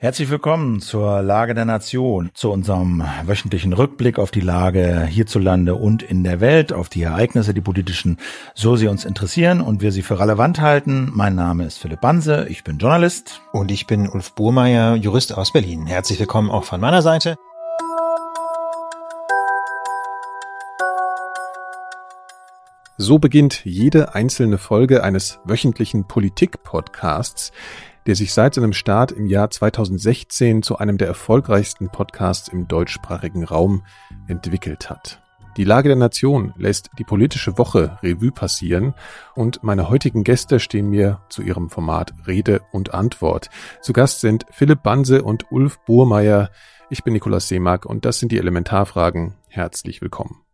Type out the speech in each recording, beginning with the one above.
Herzlich willkommen zur Lage der Nation, zu unserem wöchentlichen Rückblick auf die Lage hierzulande und in der Welt, auf die Ereignisse, die politischen, so sie uns interessieren und wir sie für relevant halten. Mein Name ist Philipp Banse, ich bin Journalist. Und ich bin Ulf Burmeier, Jurist aus Berlin. Herzlich willkommen auch von meiner Seite. So beginnt jede einzelne Folge eines wöchentlichen Politik-Podcasts, der sich seit seinem Start im Jahr 2016 zu einem der erfolgreichsten Podcasts im deutschsprachigen Raum entwickelt hat. Die Lage der Nation lässt die politische Woche Revue passieren und meine heutigen Gäste stehen mir zu ihrem Format Rede und Antwort. Zu Gast sind Philipp Banse und Ulf Burmeier. Ich bin Nikolaus Seemark und das sind die Elementarfragen. Herzlich willkommen.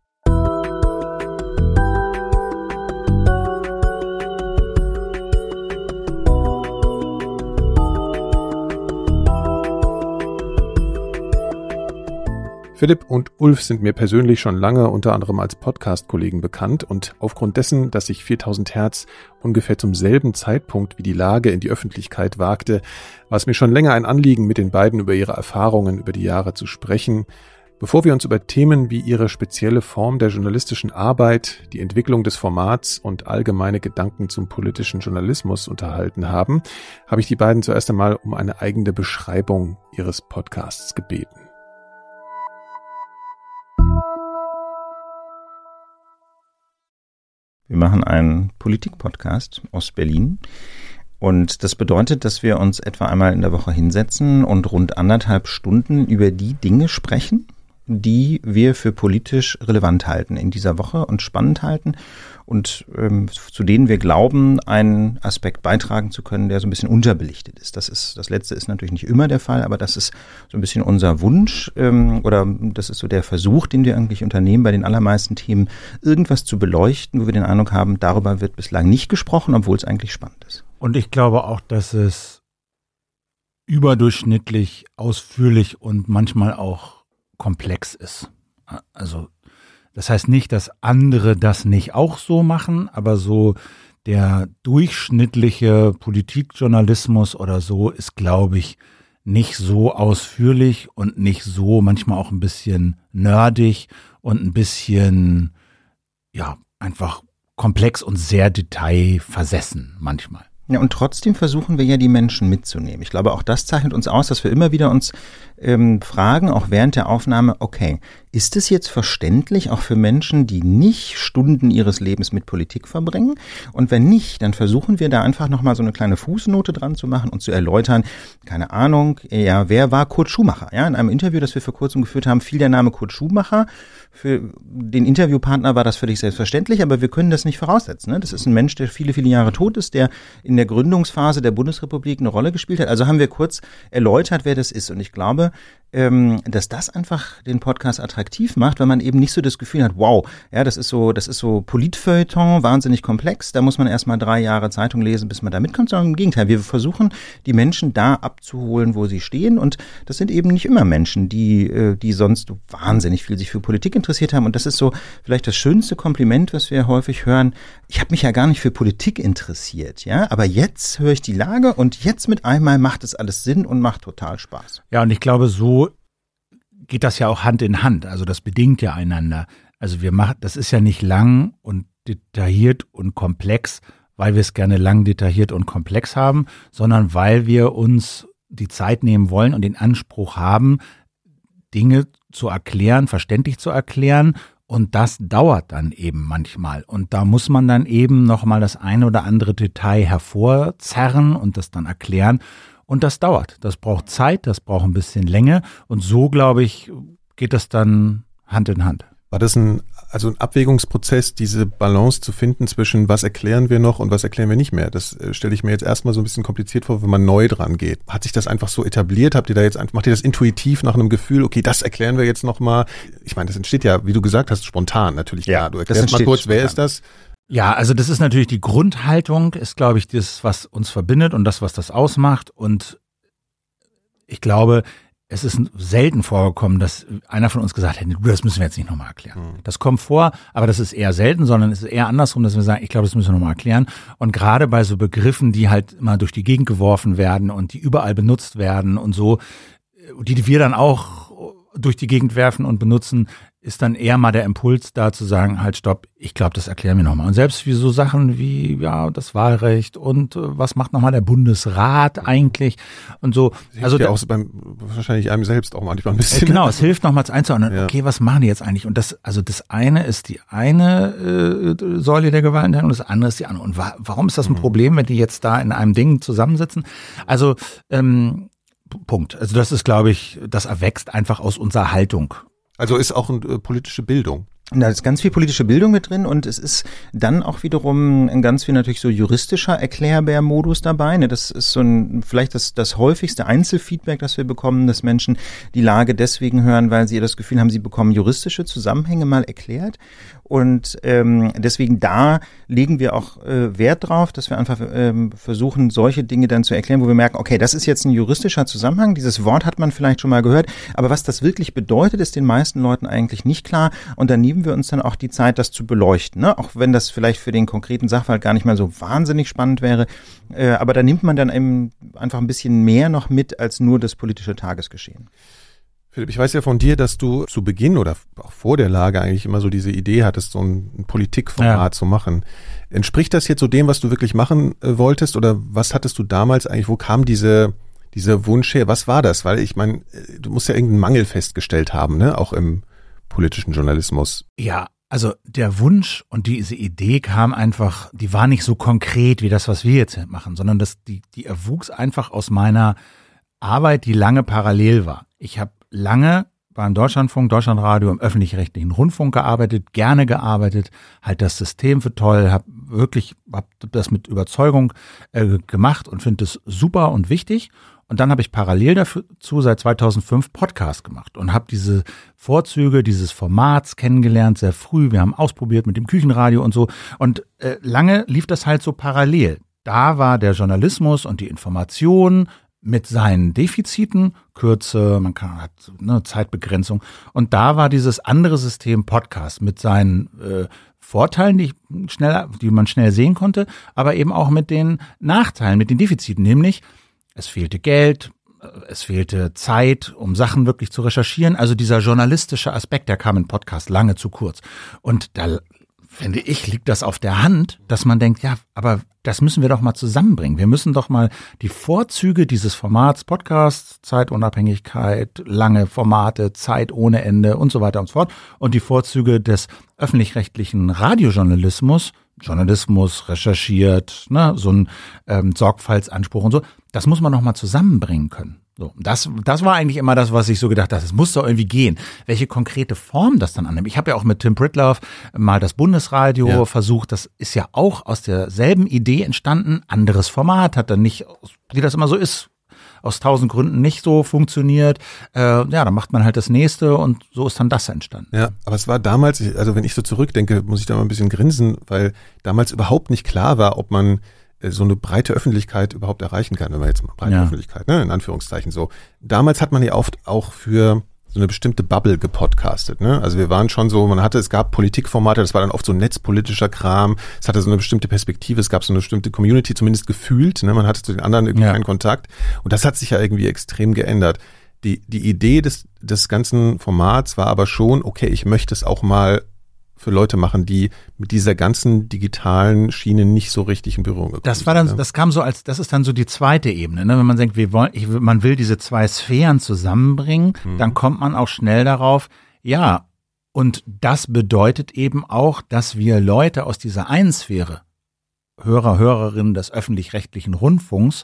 Philipp und Ulf sind mir persönlich schon lange unter anderem als Podcast-Kollegen bekannt und aufgrund dessen, dass sich 4000 Hertz ungefähr zum selben Zeitpunkt wie die Lage in die Öffentlichkeit wagte, war es mir schon länger ein Anliegen, mit den beiden über ihre Erfahrungen über die Jahre zu sprechen. Bevor wir uns über Themen wie ihre spezielle Form der journalistischen Arbeit, die Entwicklung des Formats und allgemeine Gedanken zum politischen Journalismus unterhalten haben, habe ich die beiden zuerst einmal um eine eigene Beschreibung ihres Podcasts gebeten. Wir machen einen Politik-Podcast aus Berlin. Und das bedeutet, dass wir uns etwa einmal in der Woche hinsetzen und rund anderthalb Stunden über die Dinge sprechen, die wir für politisch relevant halten in dieser Woche und spannend halten und ähm, zu denen wir glauben, einen Aspekt beitragen zu können, der so ein bisschen unterbelichtet ist. Das ist das letzte ist natürlich nicht immer der Fall, aber das ist so ein bisschen unser Wunsch ähm, oder das ist so der Versuch, den wir eigentlich unternehmen, bei den allermeisten Themen irgendwas zu beleuchten, wo wir den Eindruck haben, darüber wird bislang nicht gesprochen, obwohl es eigentlich spannend ist. Und ich glaube auch, dass es überdurchschnittlich ausführlich und manchmal auch komplex ist. Also das heißt nicht, dass andere das nicht auch so machen, aber so der durchschnittliche Politikjournalismus oder so ist, glaube ich, nicht so ausführlich und nicht so manchmal auch ein bisschen nerdig und ein bisschen, ja, einfach komplex und sehr detailversessen manchmal. Ja, und trotzdem versuchen wir ja die Menschen mitzunehmen. Ich glaube, auch das zeichnet uns aus, dass wir immer wieder uns ähm, fragen, auch während der Aufnahme, okay, ist es jetzt verständlich auch für Menschen, die nicht Stunden ihres Lebens mit Politik verbringen? Und wenn nicht, dann versuchen wir da einfach nochmal so eine kleine Fußnote dran zu machen und zu erläutern, keine Ahnung, ja, wer war Kurt Schumacher? Ja, in einem Interview, das wir vor kurzem geführt haben, fiel der Name Kurt Schumacher. Für den Interviewpartner war das völlig selbstverständlich, aber wir können das nicht voraussetzen. Ne? Das ist ein Mensch, der viele, viele Jahre tot ist, der in der Gründungsphase der Bundesrepublik eine Rolle gespielt hat. Also haben wir kurz erläutert, wer das ist. Und ich glaube, ähm, dass das einfach den Podcast attraktiv macht, wenn man eben nicht so das Gefühl hat, wow, ja, das ist so, das ist so Politfeuilleton, wahnsinnig komplex, da muss man erstmal drei Jahre Zeitung lesen, bis man da mitkommt, sondern im Gegenteil, wir versuchen, die Menschen da abzuholen, wo sie stehen und das sind eben nicht immer Menschen, die, äh, die sonst wahnsinnig viel sich für Politik interessiert haben und das ist so vielleicht das schönste Kompliment, was wir häufig hören. Ich habe mich ja gar nicht für Politik interessiert, ja, aber jetzt höre ich die Lage und jetzt mit einmal macht es alles Sinn und macht total Spaß. Ja, und ich glaube, so geht das ja auch Hand in Hand. Also das bedingt ja einander. Also wir machen, das ist ja nicht lang und detailliert und komplex, weil wir es gerne lang, detailliert und komplex haben, sondern weil wir uns die Zeit nehmen wollen und den Anspruch haben, Dinge zu erklären, verständlich zu erklären. Und das dauert dann eben manchmal. Und da muss man dann eben nochmal das eine oder andere Detail hervorzerren und das dann erklären. Und das dauert. Das braucht Zeit, das braucht ein bisschen Länge. Und so, glaube ich, geht das dann Hand in Hand. War das ein, also ein Abwägungsprozess, diese Balance zu finden zwischen was erklären wir noch und was erklären wir nicht mehr? Das äh, stelle ich mir jetzt erstmal so ein bisschen kompliziert vor, wenn man neu dran geht. Hat sich das einfach so etabliert? Habt ihr da jetzt einfach, macht ihr das intuitiv nach einem Gefühl, okay, das erklären wir jetzt nochmal? Ich meine, das entsteht ja, wie du gesagt hast, spontan natürlich. Ja, klar. du erklärst mal kurz, wer ist das? Ja, also das ist natürlich die Grundhaltung, ist, glaube ich, das, was uns verbindet und das, was das ausmacht. Und ich glaube, es ist selten vorgekommen, dass einer von uns gesagt hätte, das müssen wir jetzt nicht nochmal erklären. Mhm. Das kommt vor, aber das ist eher selten, sondern es ist eher andersrum, dass wir sagen, ich glaube, das müssen wir nochmal erklären. Und gerade bei so Begriffen, die halt immer durch die Gegend geworfen werden und die überall benutzt werden und so, die wir dann auch durch die Gegend werfen und benutzen, ist dann eher mal der Impuls da zu sagen, halt stopp, ich glaube, das erklären wir nochmal. Und selbst wie so Sachen wie, ja, das Wahlrecht und äh, was macht nochmal der Bundesrat eigentlich und so. also ja auch beim, wahrscheinlich einem selbst auch manchmal ein bisschen. Genau, es hilft nochmal einzuordnen, ja. okay, was machen die jetzt eigentlich? Und das, also das eine ist die eine äh, Säule der Gewaltenteilung und das andere ist die andere. Und wa warum ist das ein mhm. Problem, wenn die jetzt da in einem Ding zusammensitzen? Also, ähm, Punkt. Also das ist, glaube ich, das erwächst einfach aus unserer Haltung. Also ist auch eine äh, politische Bildung. Da ist ganz viel politische Bildung mit drin und es ist dann auch wiederum ganz viel natürlich so juristischer Erklärbär-Modus dabei. Ne? Das ist so ein, vielleicht das, das häufigste Einzelfeedback, das wir bekommen, dass Menschen die Lage deswegen hören, weil sie das Gefühl haben, sie bekommen juristische Zusammenhänge mal erklärt. Und ähm, deswegen da legen wir auch äh, Wert drauf, dass wir einfach ähm, versuchen, solche Dinge dann zu erklären, wo wir merken, okay, das ist jetzt ein juristischer Zusammenhang, dieses Wort hat man vielleicht schon mal gehört, aber was das wirklich bedeutet, ist den meisten Leuten eigentlich nicht klar. Und dann nehmen wir uns dann auch die Zeit, das zu beleuchten. Ne? Auch wenn das vielleicht für den konkreten Sachverhalt gar nicht mal so wahnsinnig spannend wäre. Äh, aber da nimmt man dann eben einfach ein bisschen mehr noch mit als nur das politische Tagesgeschehen. Philipp, ich weiß ja von dir, dass du zu Beginn oder auch vor der Lage eigentlich immer so diese Idee hattest, so ein Politikformat ja. zu machen. Entspricht das jetzt so dem, was du wirklich machen äh, wolltest oder was hattest du damals eigentlich, wo kam diese, dieser Wunsch her? Was war das? Weil ich meine, äh, du musst ja irgendeinen Mangel festgestellt haben, ne? Auch im politischen Journalismus. Ja, also der Wunsch und diese Idee kam einfach, die war nicht so konkret wie das, was wir jetzt machen, sondern das, die, die erwuchs einfach aus meiner Arbeit, die lange parallel war. Ich habe lange beim Deutschlandfunk, Deutschlandradio im öffentlich-rechtlichen Rundfunk gearbeitet, gerne gearbeitet, halt das System für toll, habe wirklich hab das mit Überzeugung äh, gemacht und finde es super und wichtig. Und dann habe ich parallel dazu seit 2005 Podcast gemacht und habe diese Vorzüge dieses Formats kennengelernt, sehr früh. Wir haben ausprobiert mit dem Küchenradio und so. Und äh, lange lief das halt so parallel. Da war der Journalismus und die Information mit seinen Defiziten, Kürze, man kann hat ne, Zeitbegrenzung. Und da war dieses andere System Podcast mit seinen äh, Vorteilen, die, ich schnell, die man schnell sehen konnte, aber eben auch mit den Nachteilen, mit den Defiziten, nämlich es fehlte Geld, äh, es fehlte Zeit, um Sachen wirklich zu recherchieren. Also dieser journalistische Aspekt, der kam im Podcast lange zu kurz. Und da finde ich, liegt das auf der Hand, dass man denkt, ja, aber das müssen wir doch mal zusammenbringen. Wir müssen doch mal die Vorzüge dieses Formats, Podcast, Zeitunabhängigkeit, lange Formate, Zeit ohne Ende und so weiter und so fort und die Vorzüge des öffentlich-rechtlichen Radiojournalismus, Journalismus recherchiert, ne, so ein ähm, Sorgfaltsanspruch und so, das muss man noch mal zusammenbringen können. So, das, das war eigentlich immer das, was ich so gedacht habe. Es muss doch irgendwie gehen. Welche konkrete Form das dann annimmt. Ich habe ja auch mit Tim Pritloff mal das Bundesradio ja. versucht. Das ist ja auch aus derselben Idee entstanden. Anderes Format hat dann nicht, wie das immer so ist, aus tausend Gründen nicht so funktioniert. Äh, ja, dann macht man halt das nächste und so ist dann das entstanden. Ja, aber es war damals, also wenn ich so zurückdenke, muss ich da mal ein bisschen grinsen, weil damals überhaupt nicht klar war, ob man so eine breite Öffentlichkeit überhaupt erreichen kann, wenn man jetzt mal breite ja. Öffentlichkeit, ne, in Anführungszeichen so. Damals hat man ja oft auch für so eine bestimmte Bubble gepodcastet. Ne? Also wir waren schon so, man hatte, es gab Politikformate, das war dann oft so netzpolitischer Kram, es hatte so eine bestimmte Perspektive, es gab so eine bestimmte Community, zumindest gefühlt, ne? man hatte zu den anderen irgendwie ja. keinen Kontakt. Und das hat sich ja irgendwie extrem geändert. Die, die Idee des, des ganzen Formats war aber schon, okay, ich möchte es auch mal für Leute machen, die mit dieser ganzen digitalen Schiene nicht so richtig in Berührung gekommen Das war dann, sind, das kam so als, das ist dann so die zweite Ebene, ne? wenn man denkt, wir wollen, ich, man will diese zwei Sphären zusammenbringen, mhm. dann kommt man auch schnell darauf, ja, und das bedeutet eben auch, dass wir Leute aus dieser einen Sphäre, Hörer, Hörerinnen des öffentlich-rechtlichen Rundfunks,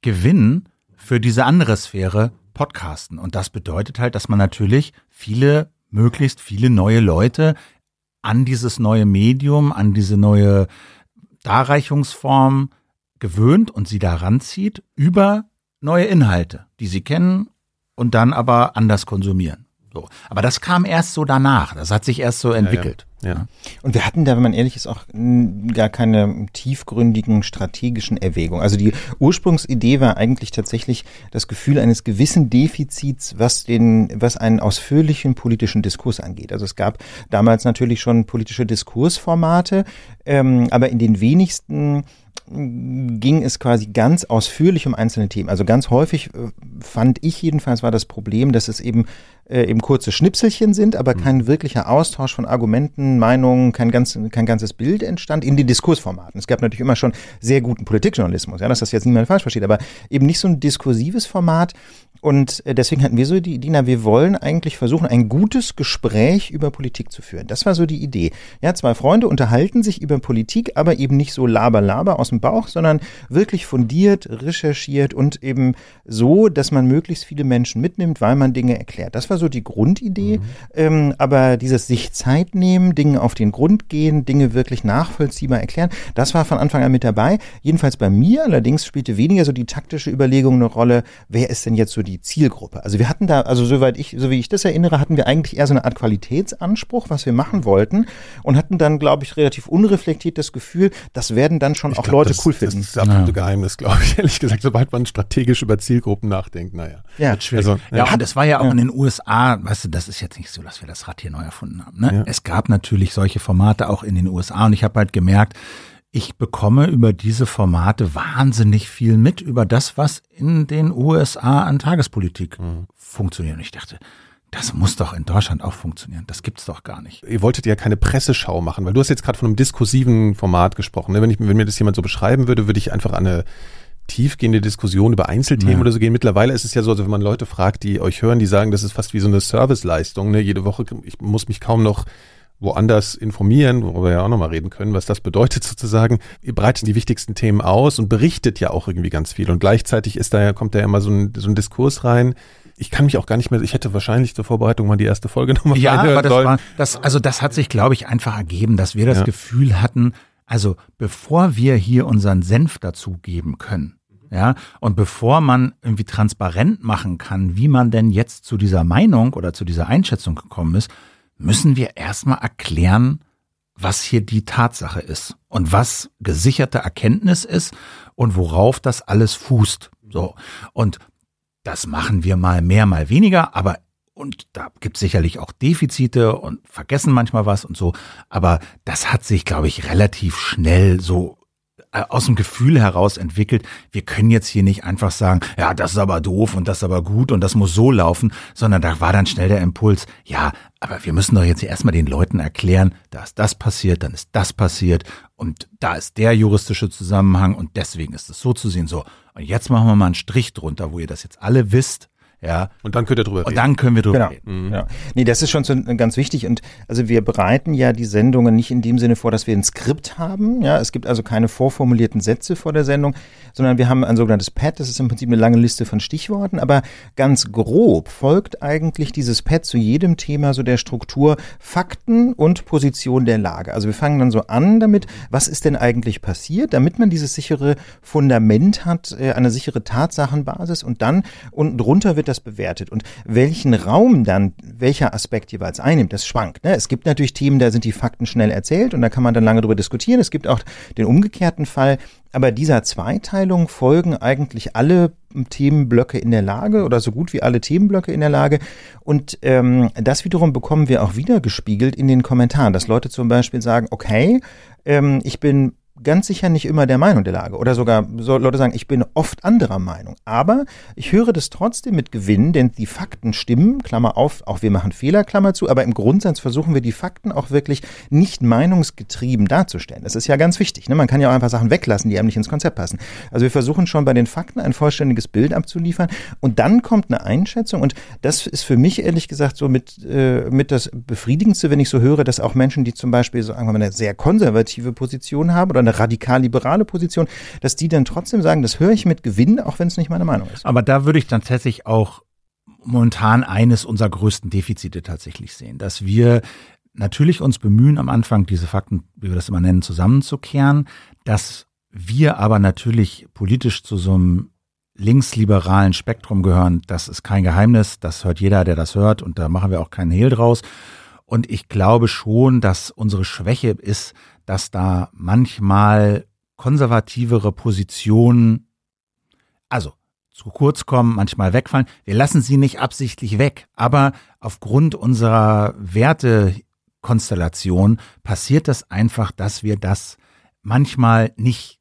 gewinnen für diese andere Sphäre Podcasten. Und das bedeutet halt, dass man natürlich viele möglichst viele neue Leute an dieses neue Medium, an diese neue Darreichungsform gewöhnt und sie daran zieht über neue Inhalte, die sie kennen und dann aber anders konsumieren. So. Aber das kam erst so danach. Das hat sich erst so entwickelt. Ja. Und wir hatten da, wenn man ehrlich ist, auch gar keine tiefgründigen strategischen Erwägungen. Also die Ursprungsidee war eigentlich tatsächlich das Gefühl eines gewissen Defizits, was den, was einen ausführlichen politischen Diskurs angeht. Also es gab damals natürlich schon politische Diskursformate, ähm, aber in den wenigsten ging es quasi ganz ausführlich um einzelne Themen. Also ganz häufig äh, fand ich jedenfalls war das Problem, dass es eben äh, eben kurze Schnipselchen sind, aber mhm. kein wirklicher Austausch von Argumenten, Meinungen, kein, ganz, kein ganzes Bild entstand in den Diskursformaten. Es gab natürlich immer schon sehr guten Politikjournalismus, ja, dass das jetzt niemand falsch versteht, aber eben nicht so ein diskursives Format. Und äh, deswegen hatten wir so die Idee, na, wir wollen eigentlich versuchen, ein gutes Gespräch über Politik zu führen. Das war so die Idee. Ja, zwei Freunde unterhalten sich über Politik, aber eben nicht so laber laber aus dem Bauch, sondern wirklich fundiert, recherchiert und eben so, dass man möglichst viele Menschen mitnimmt, weil man Dinge erklärt. Das war war so die Grundidee. Mhm. Ähm, aber dieses sich Zeit nehmen, Dinge auf den Grund gehen, Dinge wirklich nachvollziehbar erklären, das war von Anfang an mit dabei. Jedenfalls bei mir allerdings spielte weniger so die taktische Überlegung eine Rolle, wer ist denn jetzt so die Zielgruppe? Also wir hatten da, also soweit ich, so wie ich das erinnere, hatten wir eigentlich eher so eine Art Qualitätsanspruch, was wir machen wollten und hatten dann, glaube ich, relativ unreflektiert das Gefühl, das werden dann schon ich auch glaub, Leute das, cool finden. Das ist das absolute ja. Geheimnis, glaube ich, ehrlich gesagt, sobald man strategisch über Zielgruppen nachdenkt, naja. Ja, also, ja, ja. das war ja auch ja. in den USA USA, weißt du, das ist jetzt nicht so, dass wir das Rad hier neu erfunden haben. Ne? Ja. Es gab natürlich solche Formate auch in den USA und ich habe halt gemerkt, ich bekomme über diese Formate wahnsinnig viel mit über das, was in den USA an Tagespolitik mhm. funktioniert. Und ich dachte, das muss doch in Deutschland auch funktionieren. Das gibt's doch gar nicht. Ihr wolltet ja keine Presseschau machen, weil du hast jetzt gerade von einem diskursiven Format gesprochen. Ne? Wenn, ich, wenn mir das jemand so beschreiben würde, würde ich einfach an eine tiefgehende Diskussion über Einzelthemen ja. oder so gehen. Mittlerweile ist es ja so, also wenn man Leute fragt, die euch hören, die sagen, das ist fast wie so eine Serviceleistung. Ne? Jede Woche, ich muss mich kaum noch woanders informieren, worüber wir ja auch nochmal reden können, was das bedeutet sozusagen. Ihr breitet die wichtigsten Themen aus und berichtet ja auch irgendwie ganz viel. Und gleichzeitig ist da, kommt da ja immer so ein, so ein Diskurs rein. Ich kann mich auch gar nicht mehr, ich hätte wahrscheinlich zur Vorbereitung mal die erste Folge nochmal Ja, aber das sollen. war, das, also das hat sich, glaube ich, einfach ergeben, dass wir das ja. Gefühl hatten, also bevor wir hier unseren Senf dazugeben können, ja, und bevor man irgendwie transparent machen kann, wie man denn jetzt zu dieser Meinung oder zu dieser Einschätzung gekommen ist, müssen wir erstmal erklären, was hier die Tatsache ist und was gesicherte Erkenntnis ist und worauf das alles fußt. So. Und das machen wir mal mehr, mal weniger, aber und da gibt es sicherlich auch Defizite und vergessen manchmal was und so, aber das hat sich, glaube ich, relativ schnell so aus dem Gefühl heraus entwickelt, wir können jetzt hier nicht einfach sagen, ja, das ist aber doof und das ist aber gut und das muss so laufen, sondern da war dann schnell der Impuls, ja, aber wir müssen doch jetzt hier erstmal den Leuten erklären, da ist das passiert, dann ist das passiert und da ist der juristische Zusammenhang und deswegen ist es so zu sehen. So, und jetzt machen wir mal einen Strich drunter, wo ihr das jetzt alle wisst ja. Und dann könnt ihr drüber reden. Und dann können wir drüber genau. reden. Mhm. Ja. Nee, das ist schon so ganz wichtig. Und also wir bereiten ja die Sendungen nicht in dem Sinne vor, dass wir ein Skript haben. Ja, es gibt also keine vorformulierten Sätze vor der Sendung, sondern wir haben ein sogenanntes Pad. Das ist im Prinzip eine lange Liste von Stichworten. Aber ganz grob folgt eigentlich dieses Pad zu jedem Thema so der Struktur Fakten und Position der Lage. Also wir fangen dann so an damit, was ist denn eigentlich passiert, damit man dieses sichere Fundament hat, äh, eine sichere Tatsachenbasis und dann unten drunter wird wird das bewertet und welchen Raum dann welcher Aspekt jeweils einnimmt, das schwankt. Ne? Es gibt natürlich Themen, da sind die Fakten schnell erzählt und da kann man dann lange drüber diskutieren. Es gibt auch den umgekehrten Fall, aber dieser Zweiteilung folgen eigentlich alle Themenblöcke in der Lage oder so gut wie alle Themenblöcke in der Lage. Und ähm, das wiederum bekommen wir auch wieder gespiegelt in den Kommentaren, dass Leute zum Beispiel sagen, okay, ähm, ich bin ganz sicher nicht immer der Meinung der Lage. Oder sogar so Leute sagen, ich bin oft anderer Meinung. Aber ich höre das trotzdem mit Gewinn, denn die Fakten stimmen, Klammer auf, auch wir machen Fehler, Klammer zu, aber im Grundsatz versuchen wir die Fakten auch wirklich nicht meinungsgetrieben darzustellen. Das ist ja ganz wichtig. Ne? Man kann ja auch einfach Sachen weglassen, die einem nicht ins Konzept passen. Also wir versuchen schon bei den Fakten ein vollständiges Bild abzuliefern und dann kommt eine Einschätzung und das ist für mich ehrlich gesagt so mit, äh, mit das Befriedigendste, wenn ich so höre, dass auch Menschen, die zum Beispiel so eine sehr konservative Position haben oder eine radikal-liberale Position, dass die dann trotzdem sagen, das höre ich mit Gewinn, auch wenn es nicht meine Meinung ist. Aber da würde ich dann tatsächlich auch momentan eines unserer größten Defizite tatsächlich sehen, dass wir natürlich uns bemühen, am Anfang diese Fakten, wie wir das immer nennen, zusammenzukehren, dass wir aber natürlich politisch zu so einem linksliberalen Spektrum gehören. Das ist kein Geheimnis, das hört jeder, der das hört und da machen wir auch keinen Hehl draus. Und ich glaube schon, dass unsere Schwäche ist, dass da manchmal konservativere Positionen, also zu kurz kommen, manchmal wegfallen. Wir lassen sie nicht absichtlich weg, aber aufgrund unserer Wertekonstellation passiert das einfach, dass wir das manchmal nicht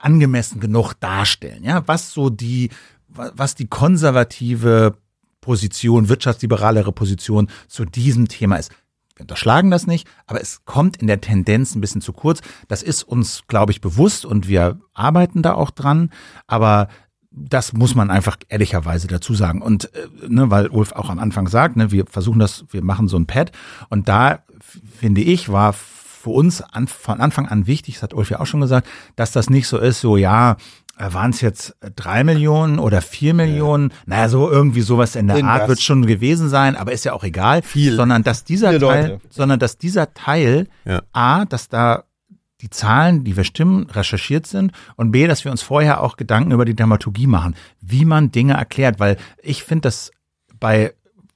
angemessen genug darstellen. Ja, was so die, was die konservative Position, wirtschaftsliberalere Position zu diesem Thema ist. Wir unterschlagen das nicht, aber es kommt in der Tendenz ein bisschen zu kurz. Das ist uns, glaube ich, bewusst und wir arbeiten da auch dran. Aber das muss man einfach ehrlicherweise dazu sagen. Und äh, ne, weil Ulf auch am Anfang sagt, ne, wir versuchen das, wir machen so ein Pad. Und da finde ich, war für uns an, von Anfang an wichtig, das hat Ulf ja auch schon gesagt, dass das nicht so ist, so ja, waren es jetzt drei Millionen oder vier Millionen? Ja. Naja, so irgendwie sowas in der Irgendwas. Art wird schon gewesen sein, aber ist ja auch egal. Viel. Sondern dass dieser Viele Teil, Leute. sondern dass dieser Teil ja. A, dass da die Zahlen, die wir stimmen, recherchiert sind und B, dass wir uns vorher auch Gedanken über die Dramaturgie machen, wie man Dinge erklärt, weil ich finde das bei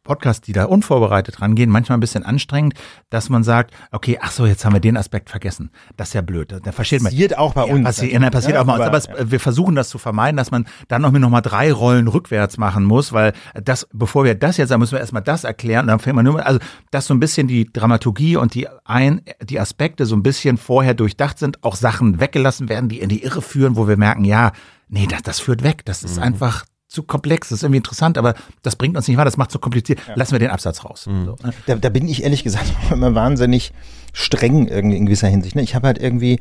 Podcasts, die da unvorbereitet rangehen, manchmal ein bisschen anstrengend, dass man sagt, okay, ach so, jetzt haben wir den Aspekt vergessen. Das ist ja blöd. Da versteht man. Passiert auch bei uns. Passiert, ja, passiert ja, auch bei uns. Aber, es, ja. wir versuchen das zu vermeiden, dass man dann noch mit nochmal drei Rollen rückwärts machen muss, weil das, bevor wir das jetzt, dann müssen wir erstmal das erklären und dann fängt man nur, also, dass so ein bisschen die Dramaturgie und die ein, die Aspekte so ein bisschen vorher durchdacht sind, auch Sachen weggelassen werden, die in die Irre führen, wo wir merken, ja, nee, das, das führt weg. Das ist mhm. einfach zu komplex, das ist irgendwie interessant, aber das bringt uns nicht weiter, das macht zu kompliziert. Ja. Lassen wir den Absatz raus. Mhm. So, ne? da, da bin ich ehrlich gesagt immer wahnsinnig streng irgendwie in gewisser Hinsicht. Ne? Ich habe halt irgendwie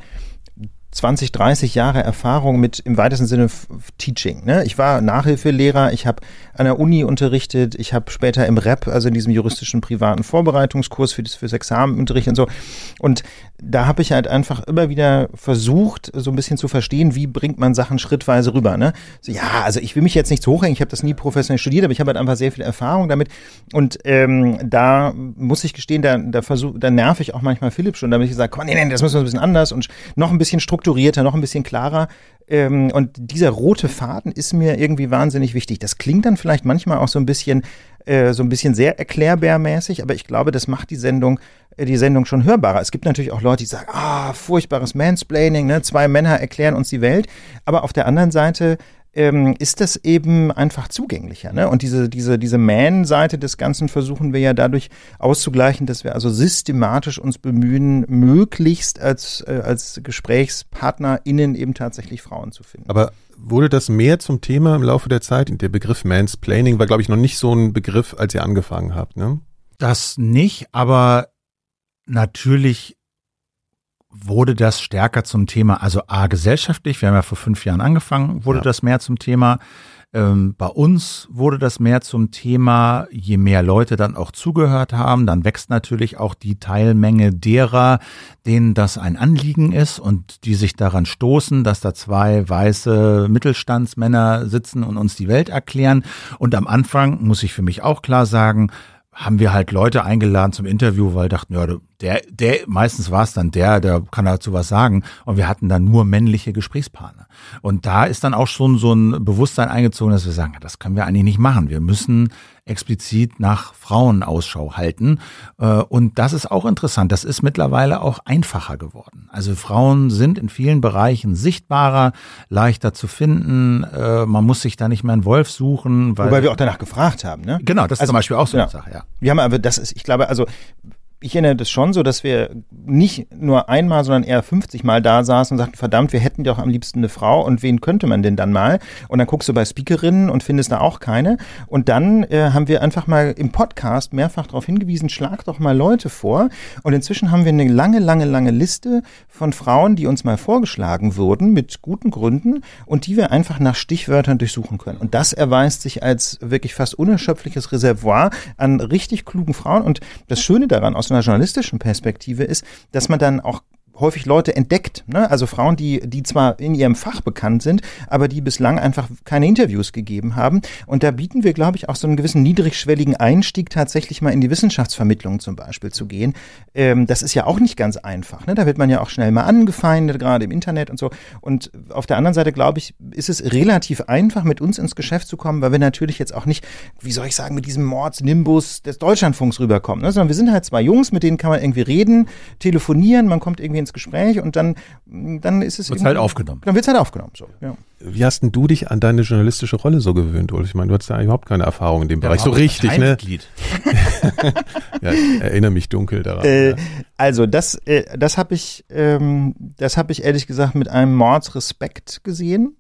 20, 30 Jahre Erfahrung mit im weitesten Sinne Teaching. Ne? Ich war Nachhilfelehrer, ich habe an der Uni unterrichtet, ich habe später im REP, also in diesem juristischen privaten Vorbereitungskurs für das fürs Examen unterrichtet und so. Und da habe ich halt einfach immer wieder versucht, so ein bisschen zu verstehen, wie bringt man Sachen schrittweise rüber. Ne? So, ja, also ich will mich jetzt nicht zu hochhängen, ich habe das nie professionell studiert, aber ich habe halt einfach sehr viel Erfahrung damit. Und ähm, da muss ich gestehen, da, da, versuch, da nerv ich auch manchmal Philipp schon, damit ich sage, komm, nee, nee, das müssen wir ein bisschen anders und noch ein bisschen strukturierter, noch ein bisschen klarer. Ähm, und dieser rote Faden ist mir irgendwie wahnsinnig wichtig. Das klingt dann vielleicht manchmal auch so ein bisschen, äh, so ein bisschen sehr erklärbärmäßig, aber ich glaube, das macht die Sendung die Sendung schon hörbarer. Es gibt natürlich auch Leute, die sagen, ah, furchtbares Mansplaining, ne? zwei Männer erklären uns die Welt. Aber auf der anderen Seite ähm, ist das eben einfach zugänglicher. Ne? Und diese, diese, diese Man-Seite des Ganzen versuchen wir ja dadurch auszugleichen, dass wir also systematisch uns bemühen, möglichst als, äh, als GesprächspartnerInnen eben tatsächlich Frauen zu finden. Aber wurde das mehr zum Thema im Laufe der Zeit? Der Begriff Mansplaining war, glaube ich, noch nicht so ein Begriff, als ihr angefangen habt, ne? Das nicht, aber natürlich wurde das stärker zum Thema, also A, gesellschaftlich, wir haben ja vor fünf Jahren angefangen, wurde ja. das mehr zum Thema. Ähm, bei uns wurde das mehr zum Thema, je mehr Leute dann auch zugehört haben, dann wächst natürlich auch die Teilmenge derer, denen das ein Anliegen ist und die sich daran stoßen, dass da zwei weiße Mittelstandsmänner sitzen und uns die Welt erklären. Und am Anfang muss ich für mich auch klar sagen, haben wir halt Leute eingeladen zum Interview, weil dachten, ja, der, der, meistens war es dann der, der kann dazu was sagen. Und wir hatten dann nur männliche Gesprächspartner. Und da ist dann auch schon so ein Bewusstsein eingezogen, dass wir sagen, das können wir eigentlich nicht machen. Wir müssen explizit nach Frauen Ausschau halten. Äh, und das ist auch interessant. Das ist mittlerweile auch einfacher geworden. Also Frauen sind in vielen Bereichen sichtbarer, leichter zu finden. Äh, man muss sich da nicht mehr einen Wolf suchen. Weil Wobei wir auch danach gefragt haben, ne? Genau, das ist also, zum Beispiel auch so eine Sache, ja. Wir haben aber, das ist, ich glaube, also ich erinnere das schon so, dass wir nicht nur einmal, sondern eher 50 Mal da saßen und sagten, verdammt, wir hätten doch am liebsten eine Frau und wen könnte man denn dann mal? Und dann guckst du bei Speakerinnen und findest da auch keine. Und dann äh, haben wir einfach mal im Podcast mehrfach darauf hingewiesen, schlag doch mal Leute vor. Und inzwischen haben wir eine lange, lange, lange Liste von Frauen, die uns mal vorgeschlagen wurden mit guten Gründen und die wir einfach nach Stichwörtern durchsuchen können. Und das erweist sich als wirklich fast unerschöpfliches Reservoir an richtig klugen Frauen. Und das Schöne daran aus aus einer journalistischen Perspektive ist, dass man dann auch häufig Leute entdeckt, ne? also Frauen, die, die zwar in ihrem Fach bekannt sind, aber die bislang einfach keine Interviews gegeben haben. Und da bieten wir, glaube ich, auch so einen gewissen niedrigschwelligen Einstieg, tatsächlich mal in die Wissenschaftsvermittlung zum Beispiel zu gehen. Ähm, das ist ja auch nicht ganz einfach. Ne? Da wird man ja auch schnell mal angefeindet, gerade im Internet und so. Und auf der anderen Seite, glaube ich, ist es relativ einfach, mit uns ins Geschäft zu kommen, weil wir natürlich jetzt auch nicht, wie soll ich sagen, mit diesem Mordsnimbus des Deutschlandfunks rüberkommen, ne? sondern wir sind halt zwei Jungs, mit denen kann man irgendwie reden, telefonieren, man kommt irgendwie ins Gespräch und dann, dann ist es. Wird halt aufgenommen. Dann wird es halt aufgenommen. So, ja. Wie hast denn du dich an deine journalistische Rolle so gewöhnt, Ulf? Ich meine, du hast ja überhaupt keine Erfahrung in dem Bereich. So richtig, ne? ja, ich erinnere mich dunkel daran. Äh, ja. Also das, äh, das habe ich, ähm, das habe ich ehrlich gesagt mit einem Mordsrespekt gesehen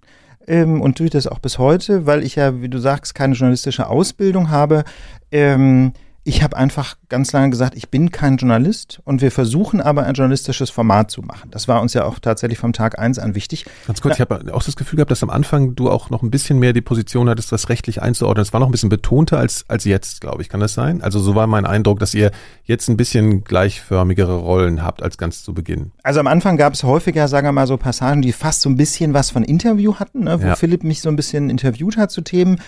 ähm, und tue das auch bis heute, weil ich ja, wie du sagst, keine journalistische Ausbildung habe. Ähm, ich habe einfach ganz lange gesagt, ich bin kein Journalist und wir versuchen aber ein journalistisches Format zu machen. Das war uns ja auch tatsächlich vom Tag eins an wichtig. Ganz kurz, ich habe auch das Gefühl gehabt, dass am Anfang du auch noch ein bisschen mehr die Position hattest, das rechtlich einzuordnen. Das war noch ein bisschen betonter als, als jetzt, glaube ich. Kann das sein? Also so war mein Eindruck, dass ihr jetzt ein bisschen gleichförmigere Rollen habt als ganz zu Beginn. Also am Anfang gab es häufiger, sagen wir mal, so Passagen, die fast so ein bisschen was von Interview hatten, ne, wo Ja. Philipp mich so ein bisschen interviewt hat zu Themen.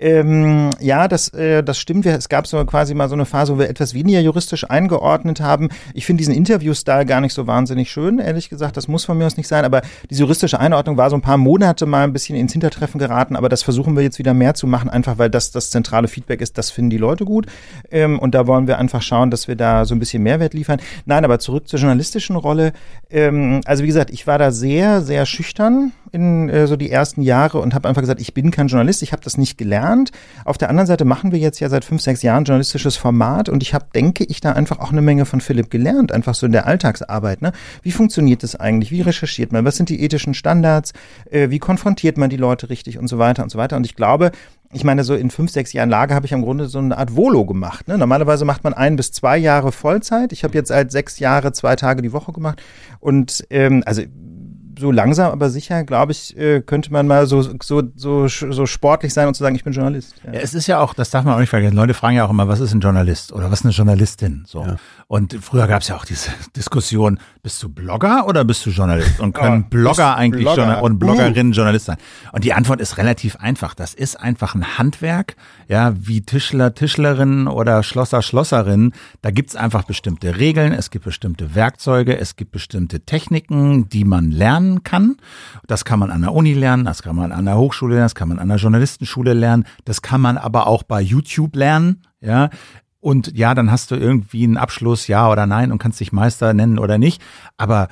Ähm, ja, das, äh, das stimmt. Es gab so quasi mal so eine Phase, wo wir etwas weniger juristisch eingeordnet haben. Ich finde diesen Interview-Style gar nicht so wahnsinnig schön, ehrlich gesagt. Das muss von mir aus nicht sein. Aber diese juristische Einordnung war so ein paar Monate mal ein bisschen ins Hintertreffen geraten. Aber das versuchen wir jetzt wieder mehr zu machen, einfach weil das das zentrale Feedback ist. Das finden die Leute gut. Ähm, und da wollen wir einfach schauen, dass wir da so ein bisschen Mehrwert liefern. Nein, aber zurück zur journalistischen Rolle. Ähm, also wie gesagt, ich war da sehr, sehr schüchtern in äh, so die ersten Jahre und habe einfach gesagt, ich bin kein Journalist, ich habe das nicht gelernt. Auf der anderen Seite machen wir jetzt ja seit fünf, sechs Jahren journalistisches Format und ich habe, denke ich, da einfach auch eine Menge von Philipp gelernt, einfach so in der Alltagsarbeit. Ne? Wie funktioniert das eigentlich? Wie recherchiert man? Was sind die ethischen Standards? Äh, wie konfrontiert man die Leute richtig und so weiter und so weiter? Und ich glaube, ich meine, so in fünf, sechs Jahren Lage habe ich im Grunde so eine Art Volo gemacht. Ne? Normalerweise macht man ein bis zwei Jahre Vollzeit. Ich habe jetzt seit sechs Jahre zwei Tage die Woche gemacht. Und ähm, also so langsam, aber sicher, glaube ich, äh, könnte man mal so, so, so, so sportlich sein und zu sagen, ich bin Journalist. Ja. Ja, es ist ja auch, das darf man auch nicht vergessen. Leute fragen ja auch immer, was ist ein Journalist oder was ist eine Journalistin? So. Ja. Und früher gab es ja auch diese Diskussion, bist du Blogger oder bist du Journalist? Und können Oh, Blogger eigentlich Blogger. Journal und Bloggerinnen Journalist sein? Und die Antwort ist relativ einfach. Das ist einfach ein Handwerk, ja, wie Tischler, Tischlerinnen oder Schlosser, Schlosserinnen. Da gibt's einfach bestimmte Regeln, es gibt bestimmte Werkzeuge, es gibt bestimmte Techniken, die man lernen kann. Das kann man an der Uni lernen, das kann man an der Hochschule lernen, das kann man an der Journalistenschule lernen, das kann man aber auch bei YouTube lernen, ja. Und ja, dann hast du irgendwie einen Abschluss, ja oder nein, und kannst dich Meister nennen oder nicht. Aber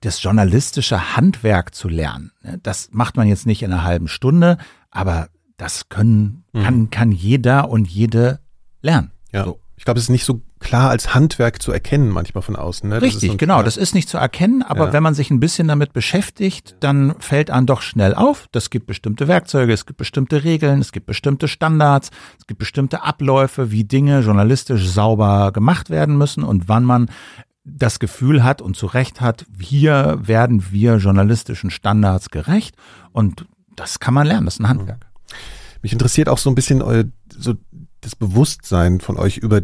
das journalistische Handwerk zu lernen, ne, das macht man jetzt nicht in einer halben Stunde, aber das können, kann, kann jeder und jede lernen. Ja. So. Ich glaube, es ist nicht so klar als Handwerk zu erkennen manchmal von außen. Ne? Richtig, so genau. Das ist nicht zu erkennen, aber Ja. wenn man sich ein bisschen damit beschäftigt, dann fällt einem doch schnell auf, das gibt bestimmte Werkzeuge, es gibt bestimmte Regeln, es gibt bestimmte Standards, es gibt bestimmte Abläufe, wie Dinge journalistisch sauber gemacht werden müssen und wann man das Gefühl hat und zu Recht hat, hier werden wir journalistischen Standards gerecht und das kann man lernen, das ist ein Handwerk. Mich interessiert auch so ein bisschen eu, so das Bewusstsein von euch über,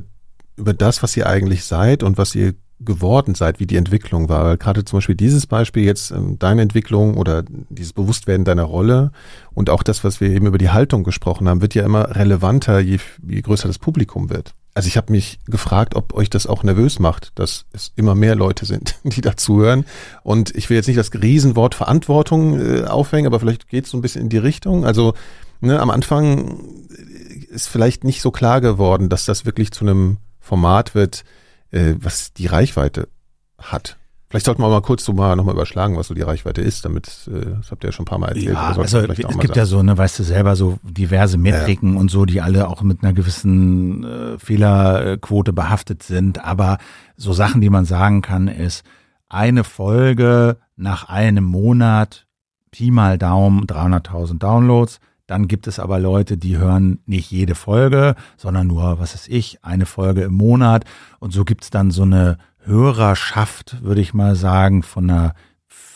über das, was ihr eigentlich seid und was ihr geworden seid, wie die Entwicklung war. Weil gerade zum Beispiel dieses Beispiel jetzt, ähm, deine Entwicklung oder dieses Bewusstwerden deiner Rolle und auch das, was wir eben über die Haltung gesprochen haben, wird ja immer relevanter, je, je größer das Publikum wird. Also ich habe mich gefragt, ob euch das auch nervös macht, dass es immer mehr Leute sind, die dazuhören. Und ich will jetzt nicht das Riesenwort Verantwortung äh, aufhängen, aber vielleicht geht es so ein bisschen in die Richtung. Also ne, am Anfang ist vielleicht nicht so klar geworden, dass das wirklich zu einem Format wird, äh, was die Reichweite hat. Vielleicht sollten wir mal kurz so mal nochmal überschlagen, was so die Reichweite ist, damit, äh, das habt ihr ja schon ein paar Mal erzählt. Ja, also es gibt ja sagen. so, ne, weißt du selber, so diverse Metriken und so, die alle auch mit einer gewissen äh, Fehlerquote behaftet sind. Aber so Sachen, die man sagen kann, ist eine Folge nach einem Monat, Pi mal Daumen, 300.000 Downloads. Dann gibt es aber Leute, die hören nicht jede Folge, sondern nur, was weiß ich, eine Folge im Monat. Und so gibt's dann so eine Hörerschaft, würde ich mal sagen, von einer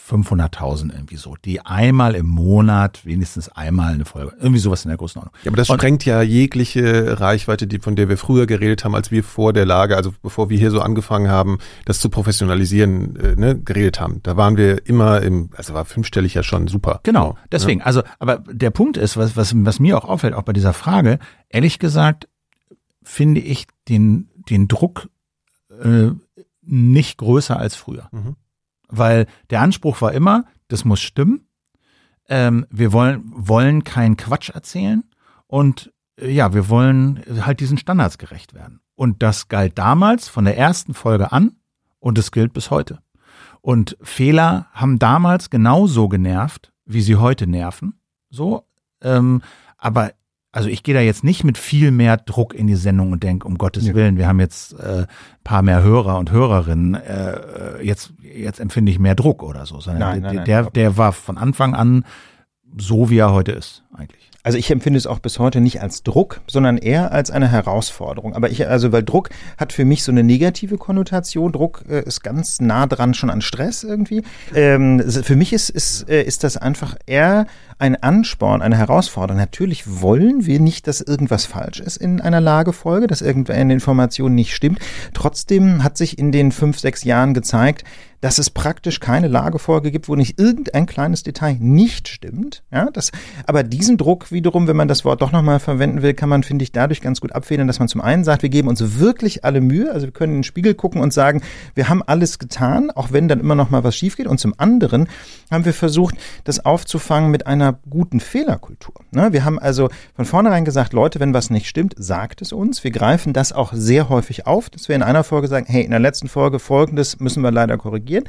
500.000 irgendwie so, die einmal im Monat wenigstens einmal eine Folge, irgendwie sowas in der Größenordnung. Ja, aber das sprengt ja jegliche Reichweite, die, von der wir früher geredet haben, als wir vor der Lage, also bevor wir hier so angefangen haben, das zu professionalisieren, äh, ne, geredet haben. Da waren wir immer im, also war fünfstellig ja schon super. Genau, deswegen. Ja. Also, aber der Punkt ist, was, was, was mir auch auffällt, auch bei dieser Frage, ehrlich gesagt, finde ich den, den Druck äh, nicht größer als früher. Mhm. Weil der Anspruch war immer, das muss stimmen. Ähm, wir wollen, wollen keinen Quatsch erzählen und äh, ja, wir wollen halt diesen Standards gerecht werden. Und das galt damals von der ersten Folge an und es gilt bis heute. Und Fehler haben damals genauso genervt, wie sie heute nerven. So, ähm, aber also ich gehe da jetzt nicht mit viel mehr Druck in die Sendung und denke, um Gottes ja. Willen, wir haben jetzt äh, paar mehr Hörer und Hörerinnen, äh, jetzt, jetzt empfinde ich mehr Druck oder so. Sondern nein, nein, nein, der, der war von Anfang an so, wie er heute ist, eigentlich. Also ich empfinde es auch bis heute nicht als Druck, sondern eher als eine Herausforderung. Aber ich, also weil Druck hat für mich so eine negative Konnotation. Druck äh, ist ganz nah dran schon an Stress irgendwie. Ähm, für mich ist, ist, äh, ist das einfach eher ein Ansporn, eine Herausforderung. Natürlich wollen wir nicht, dass irgendwas falsch ist in einer Lagefolge, dass irgendeine Information nicht stimmt. Trotzdem hat sich in den fünf, sechs Jahren gezeigt, dass es praktisch keine Lagefolge gibt, wo nicht irgendein kleines Detail nicht stimmt. Ja, das, aber diesen Druck wiederum, wenn man das Wort doch nochmal verwenden will, kann man, finde ich, dadurch ganz gut abfedern, dass man zum einen sagt, wir geben uns wirklich alle Mühe, also wir können in den Spiegel gucken und sagen, wir haben alles getan, auch wenn dann immer noch mal was schief geht. Und zum anderen haben wir versucht, das aufzufangen mit einer guten Fehlerkultur. Ne? Wir haben also von vornherein gesagt, Leute, wenn was nicht stimmt, sagt es uns. Wir greifen das auch sehr häufig auf, dass wir in einer Folge sagen, hey, in der letzten Folge folgendes müssen wir leider korrigieren.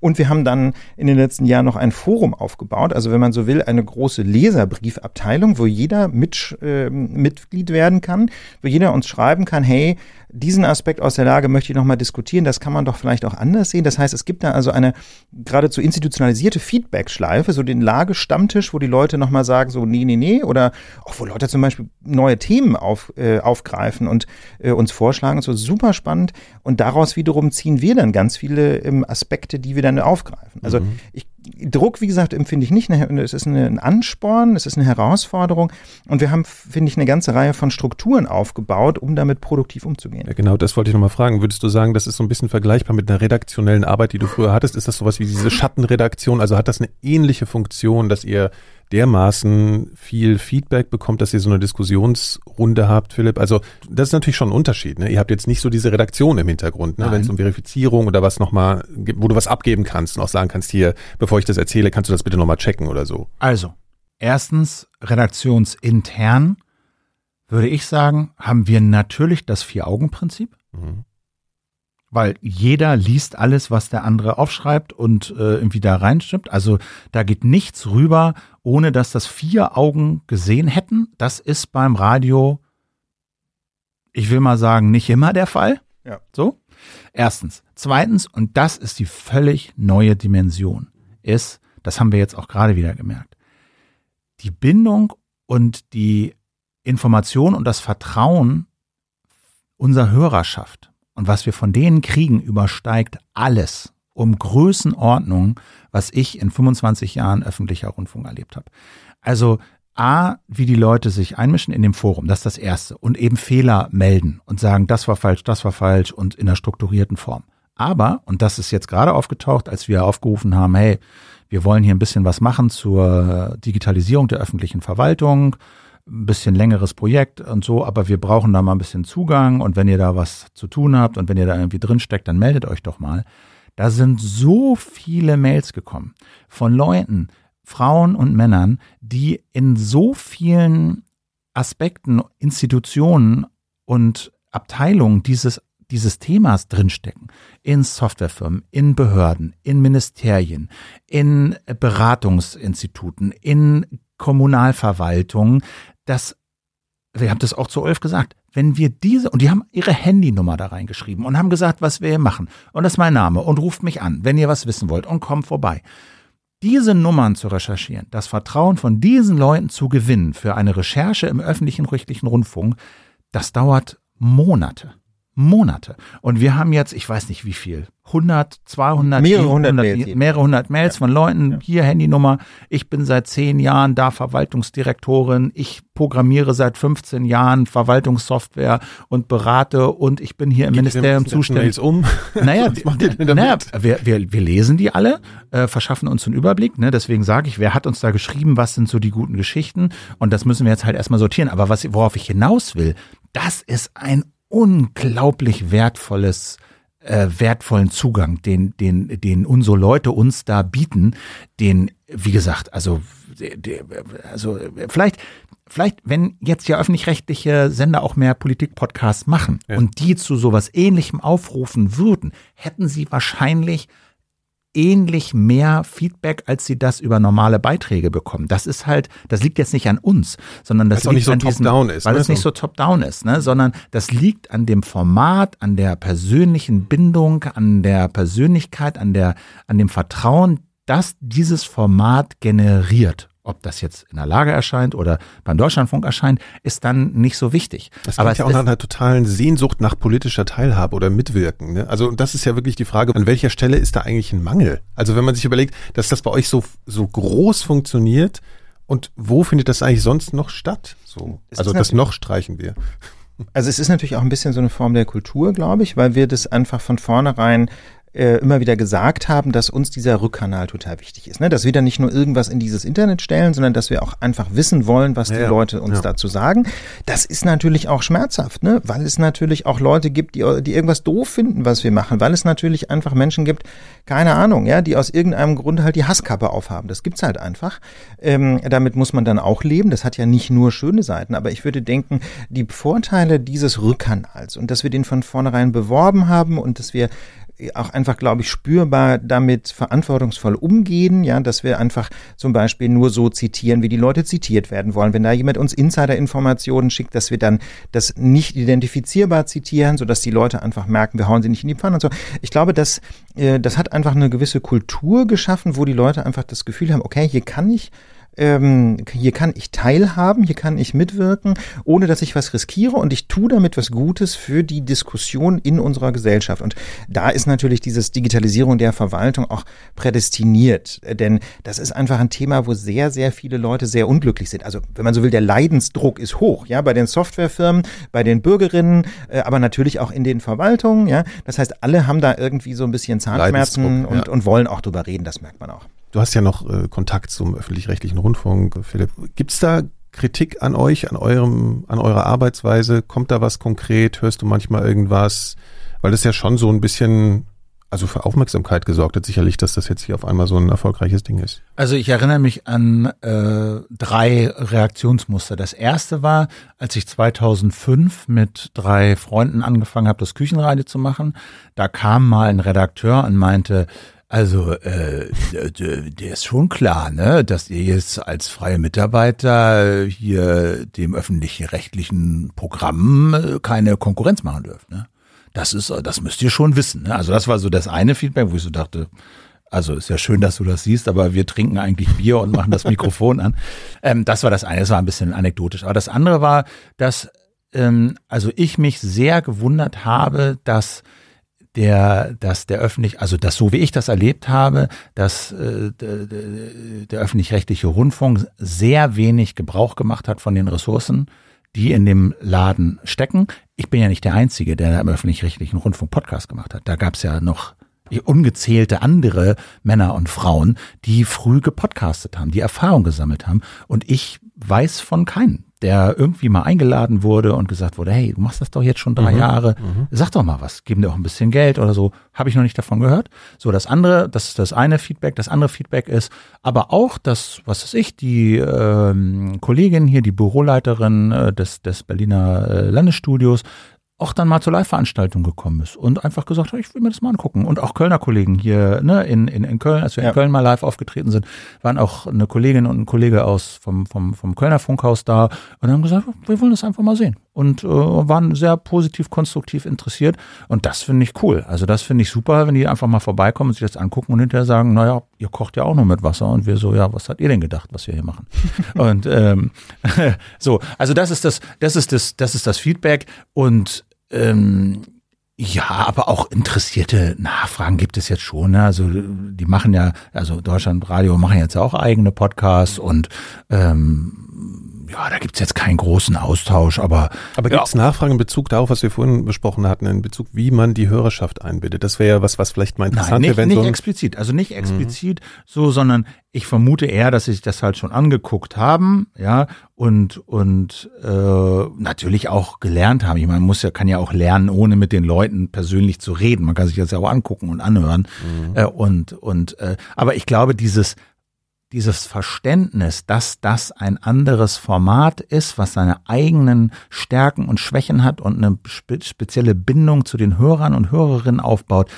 Und wir haben dann in den letzten Jahren noch ein Forum aufgebaut, also wenn man so will, eine große Leserbriefabteilung, wo jeder mit, äh, Mitglied werden kann, wo jeder uns schreiben kann, hey, diesen Aspekt aus der Lage möchte ich nochmal diskutieren. Das kann man doch vielleicht auch anders sehen. Das heißt, es gibt da also eine geradezu institutionalisierte Feedback-Schleife, so den Lagestammtisch, wo die Leute nochmal sagen, so, nee, nee, nee, oder auch wo Leute zum Beispiel neue Themen auf, äh, aufgreifen und äh, uns vorschlagen. So super spannend. Und daraus wiederum ziehen wir dann ganz viele ähm, Aspekte, die wir dann aufgreifen. Also mhm. ich Druck, wie gesagt, empfinde ich nicht. Es ist ein Ansporn, es ist eine Herausforderung. Und wir haben, finde ich, eine ganze Reihe von Strukturen aufgebaut, um damit produktiv umzugehen. Ja, genau, das wollte ich nochmal fragen. Würdest du sagen, das ist so ein bisschen vergleichbar mit einer redaktionellen Arbeit, die du früher hattest? Ist das sowas wie diese Schattenredaktion? Also hat das eine ähnliche Funktion, dass ihr dermaßen viel Feedback bekommt, dass ihr so eine Diskussionsrunde habt, Philipp. Also das ist natürlich schon ein Unterschied. Ne? Ihr habt jetzt nicht so diese Redaktion im Hintergrund, ne? wenn es um Verifizierung oder was nochmal, wo du was abgeben kannst und auch sagen kannst, hier, bevor ich das erzähle, kannst du das bitte nochmal checken oder so. Also, erstens, redaktionsintern würde ich sagen, haben wir natürlich das Vier-Augen-Prinzip. Mhm weil jeder liest alles, was der andere aufschreibt und äh, irgendwie da reinstimmt. Also da geht nichts rüber, ohne dass das vier Augen gesehen hätten. Das ist beim Radio, ich will mal sagen, nicht immer der Fall. Ja. So. Erstens. Zweitens, und das ist die völlig neue Dimension, ist, das haben wir jetzt auch gerade wieder gemerkt, die Bindung und die Information und das Vertrauen unserer Hörerschaft und was wir von denen kriegen, übersteigt alles um Größenordnung, was ich in 25 Jahren öffentlicher Rundfunk erlebt habe. Also A, wie die Leute sich einmischen in dem Forum, das ist das Erste. Und eben Fehler melden und sagen, das war falsch, das war falsch und in einer strukturierten Form. Aber, und das ist jetzt gerade aufgetaucht, als wir aufgerufen haben, hey, wir wollen hier ein bisschen was machen zur Digitalisierung der öffentlichen Verwaltung, ein bisschen längeres Projekt und so, aber wir brauchen da mal ein bisschen Zugang und wenn ihr da was zu tun habt und wenn ihr da irgendwie drin steckt, dann meldet euch doch mal. Da sind so viele Mails gekommen von Leuten, Frauen und Männern, die in so vielen Aspekten, Institutionen und Abteilungen dieses dieses Themas drinstecken. In Softwarefirmen, in Behörden, in Ministerien, in Beratungsinstituten, in Kommunalverwaltungen, dass, wir haben das auch zu Ulf gesagt, wenn wir diese, und die haben ihre Handynummer da reingeschrieben und haben gesagt, was wir hier machen. Und das ist mein Name und ruft mich an, wenn ihr was wissen wollt und kommt vorbei. Diese Nummern zu recherchieren, das Vertrauen von diesen Leuten zu gewinnen für eine Recherche im öffentlichen rechtlichen Rundfunk, das dauert Monate. Monate. Und wir haben jetzt, ich weiß nicht wie viel, 100, 200, mehrere hundert Mails, mehrere hundert Mails ja. von Leuten, ja. hier Handynummer, ich bin seit zehn Jahren da Verwaltungsdirektorin, ich programmiere seit 15 Jahren Verwaltungssoftware und berate und ich bin hier im Geht Ministerium zuständig. um? Naja, naja wir, wir, wir lesen die alle, äh, verschaffen uns einen Überblick, ne? deswegen sage ich, wer hat uns da geschrieben, was sind so die guten Geschichten und das müssen wir jetzt halt erstmal sortieren. Aber was, worauf ich hinaus will, das ist ein unglaublich wertvolles äh, wertvollen Zugang, den, den, den unsere Leute uns da bieten, den, wie gesagt, also, also vielleicht, vielleicht, wenn jetzt ja öffentlich-rechtliche Sender auch mehr Politik-Podcasts machen ja. und die zu sowas ähnlichem aufrufen würden, hätten sie wahrscheinlich ähnlich mehr Feedback, als sie das über normale Beiträge bekommen. Das ist halt, das liegt jetzt nicht an uns, sondern das liegt nicht so an diesem, ist, weil ne? es nicht so top-down ist, ne? sondern das liegt an dem Format, an der persönlichen Bindung, an der Persönlichkeit, an der, an dem Vertrauen, das dieses Format generiert ob das jetzt in der Lage erscheint oder beim Deutschlandfunk erscheint, ist dann nicht so wichtig. Das Aber ja auch nach einer totalen Sehnsucht nach politischer Teilhabe oder Mitwirken. Ne? Also das ist ja wirklich die Frage, an welcher Stelle ist da eigentlich ein Mangel? Also wenn man sich überlegt, dass das bei euch so, so groß funktioniert und wo findet das eigentlich sonst noch statt? So, also das noch streichen wir. Also es ist natürlich auch ein bisschen so eine Form der Kultur, glaube ich, weil wir das einfach von vornherein äh, immer wieder gesagt haben, dass uns dieser Rückkanal total wichtig ist. Ne? Dass wir dann nicht nur irgendwas in dieses Internet stellen, sondern dass wir auch einfach wissen wollen, was ja, die Leute uns ja. dazu sagen. Das ist natürlich auch schmerzhaft, ne? weil es natürlich auch Leute gibt, die, die irgendwas doof finden, was wir machen, weil es natürlich einfach Menschen gibt, keine Ahnung, ja, die aus irgendeinem Grund halt die Hasskappe aufhaben. Das gibt's halt einfach. Ähm, damit muss man dann auch leben. Das hat ja nicht nur schöne Seiten, aber ich würde denken, die Vorteile dieses Rückkanals und dass wir den von vornherein beworben haben und dass wir auch einfach, glaube ich, spürbar damit verantwortungsvoll umgehen, ja, dass wir einfach zum Beispiel nur so zitieren, wie die Leute zitiert werden wollen. Wenn da jemand uns Insider-Informationen schickt, dass wir dann das nicht identifizierbar zitieren, sodass die Leute einfach merken, wir hauen sie nicht in die Pfanne und so. Ich glaube, dass, äh, das hat einfach eine gewisse Kultur geschaffen, wo die Leute einfach das Gefühl haben, okay, hier kann ich ähm, hier kann ich teilhaben, hier kann ich mitwirken, ohne dass ich was riskiere und ich tue damit was Gutes für die Diskussion in unserer Gesellschaft. Und da ist natürlich dieses Digitalisierung der Verwaltung auch prädestiniert, denn das ist einfach ein Thema, wo sehr, sehr viele Leute sehr unglücklich sind. Also wenn man so will, der Leidensdruck ist hoch, ja, bei den Softwarefirmen, bei den Bürgerinnen, äh, aber natürlich auch in den Verwaltungen, ja. Das heißt, alle haben da irgendwie so ein bisschen Zahnschmerzen und, ja. und wollen auch drüber reden, das merkt man auch. Du hast ja noch äh, Kontakt zum öffentlich-rechtlichen Rundfunk, Philipp. Gibt es da Kritik an euch, an eurem, an eurer Arbeitsweise? Kommt da was konkret? Hörst du manchmal irgendwas? Weil das ja schon so ein bisschen also für Aufmerksamkeit gesorgt hat, sicherlich, dass das jetzt hier auf einmal so ein erfolgreiches Ding ist. Also ich erinnere mich an äh, drei Reaktionsmuster. Das erste war, als ich 2005 mit drei Freunden angefangen habe, das Küchenradio zu machen. Da kam mal ein Redakteur und meinte, also, äh, der ist schon klar, ne, dass ihr jetzt als freie Mitarbeiter hier dem öffentlichen rechtlichen Programm äh, keine Konkurrenz machen dürft, ne? Das ist, das müsst ihr schon wissen. Ne? Also das war so das eine Feedback, wo ich so dachte, also ist ja schön, dass du das siehst, aber wir trinken eigentlich Bier und machen das Mikrofon an. Ähm, das war das eine, das war ein bisschen anekdotisch. Aber das andere war, dass ähm, also ich mich sehr gewundert habe, dass der, dass der öffentlich, also das so wie ich das erlebt habe, dass äh, der, der öffentlich-rechtliche Rundfunk sehr wenig Gebrauch gemacht hat von den Ressourcen, die in dem Laden stecken. Ich bin ja nicht der Einzige, der im öffentlich-rechtlichen Rundfunk Podcast gemacht hat. Da gab es ja noch ungezählte andere Männer und Frauen, die früh gepodcastet haben, die Erfahrung gesammelt haben. Und ich weiß von keinen der irgendwie mal eingeladen wurde und gesagt wurde, hey, du machst das doch jetzt schon drei mhm. Jahre, mhm. sag doch mal was, geben dir auch ein bisschen Geld oder so, habe ich noch nicht davon gehört. So, das andere, das ist das eine Feedback, das andere Feedback ist, aber auch das, was weiß ich, die ähm, Kollegin hier, die Büroleiterin äh, des, des Berliner äh, Landesstudios, auch dann mal zur Live-Veranstaltung gekommen ist und einfach gesagt hat, ich will mir das mal angucken. Und auch Kölner Kollegen hier ne, in, in, in Köln, als wir ja. in Köln mal live aufgetreten sind, waren auch eine Kollegin und ein Kollege aus vom, vom, vom Kölner Funkhaus da und haben gesagt, wir wollen das einfach mal sehen. Und äh, waren sehr positiv, konstruktiv interessiert. Und das finde ich cool. Also das finde ich super, wenn die einfach mal vorbeikommen und sich das angucken und hinterher sagen, naja, ihr kocht ja auch nur mit Wasser. Und wir so, ja, was habt ihr denn gedacht, was wir hier machen? und ähm, so, also das ist das, das ist das, das ist das Feedback. Und ähm, Ja, aber auch interessierte Nachfragen gibt es jetzt schon. Ne? Also die machen ja, also Deutschlandradio machen jetzt auch eigene Podcasts und ähm, ja, da gibt's jetzt keinen großen Austausch, aber. Aber gibt's ja. Nachfragen in Bezug darauf, was wir vorhin besprochen hatten, in Bezug, wie man die Hörerschaft einbindet? Das wäre ja was, was vielleicht mal interessant wäre. Nicht, nicht so explizit, also nicht explizit mhm. so, sondern ich vermute eher, dass sie sich das halt schon angeguckt haben, ja, und, und äh, natürlich auch gelernt haben. Ich meine, man muss ja, kann ja auch lernen, ohne mit den Leuten persönlich zu reden. Man kann sich das ja auch angucken und anhören. Mhm. Äh, und, und äh, aber ich glaube, dieses dieses Verständnis, dass das ein anderes Format ist, was seine eigenen Stärken und Schwächen hat und eine spe spezielle Bindung zu den Hörern und Hörerinnen aufbaut,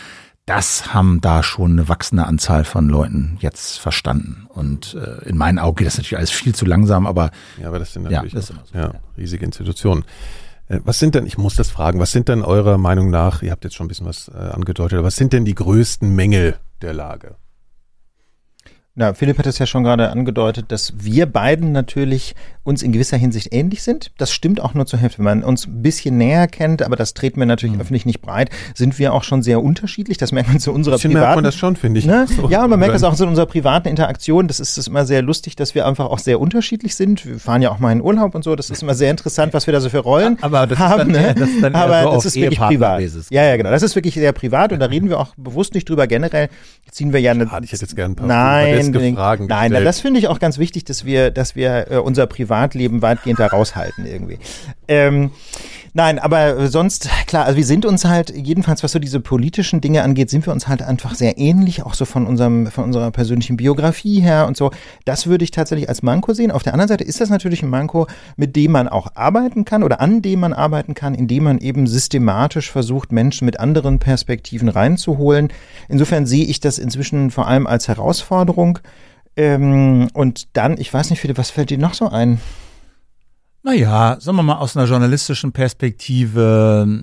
das haben da schon eine wachsende Anzahl von Leuten jetzt verstanden. Und äh, in meinen Augen geht das natürlich alles viel zu langsam, aber ja, aber das sind natürlich ja, das so, ja, riesige Institutionen. Äh, was sind denn, ich muss das fragen, was sind denn eurer Meinung nach, ihr habt jetzt schon ein bisschen was äh, angedeutet, aber was sind denn die größten Mängel der Lage? Na, Philipp hat es ja schon gerade angedeutet, dass wir beiden natürlich uns in gewisser Hinsicht ähnlich sind. Das stimmt auch nur zur Hälfte. Wenn man uns ein bisschen näher kennt, aber das treten wir natürlich mhm. öffentlich nicht breit, sind wir auch schon sehr unterschiedlich. Das merkt man zu unserer privaten. merkt man das schon, finde ich. Ne? Ja, und man merkt das auch in unserer privaten Interaktion. Das ist, das ist immer sehr lustig, dass wir einfach auch sehr unterschiedlich sind. Wir fahren ja auch mal in Urlaub und so. Das ist immer sehr interessant, was wir da so für Rollen aber das haben. Ist dann, ne? das ist dann aber so das ist wirklich privat. Ja, ja, genau. Das ist wirklich sehr privat und da reden wir auch bewusst nicht drüber. Generell ziehen wir ja eine. Schade, ich hätte jetzt gerne ein paar Nein, Fragen Nein, Nein, das finde ich auch ganz wichtig, dass wir, dass wir äh, unser Privatleben weitgehend da raushalten irgendwie. Ähm, nein, aber sonst, klar, also wir sind uns halt, jedenfalls was so diese politischen Dinge angeht, sind wir uns halt einfach sehr ähnlich, auch so von unserem, von unserer persönlichen Biografie her und so. Das würde ich tatsächlich als Manko sehen. Auf der anderen Seite ist das natürlich ein Manko, mit dem man auch arbeiten kann oder an dem man arbeiten kann, indem man eben systematisch versucht, Menschen mit anderen Perspektiven reinzuholen. Insofern sehe ich das inzwischen vor allem als Herausforderung. Ähm, und dann, ich weiß nicht, Philipp, was fällt dir noch so ein? Naja, sagen wir mal, aus einer journalistischen Perspektive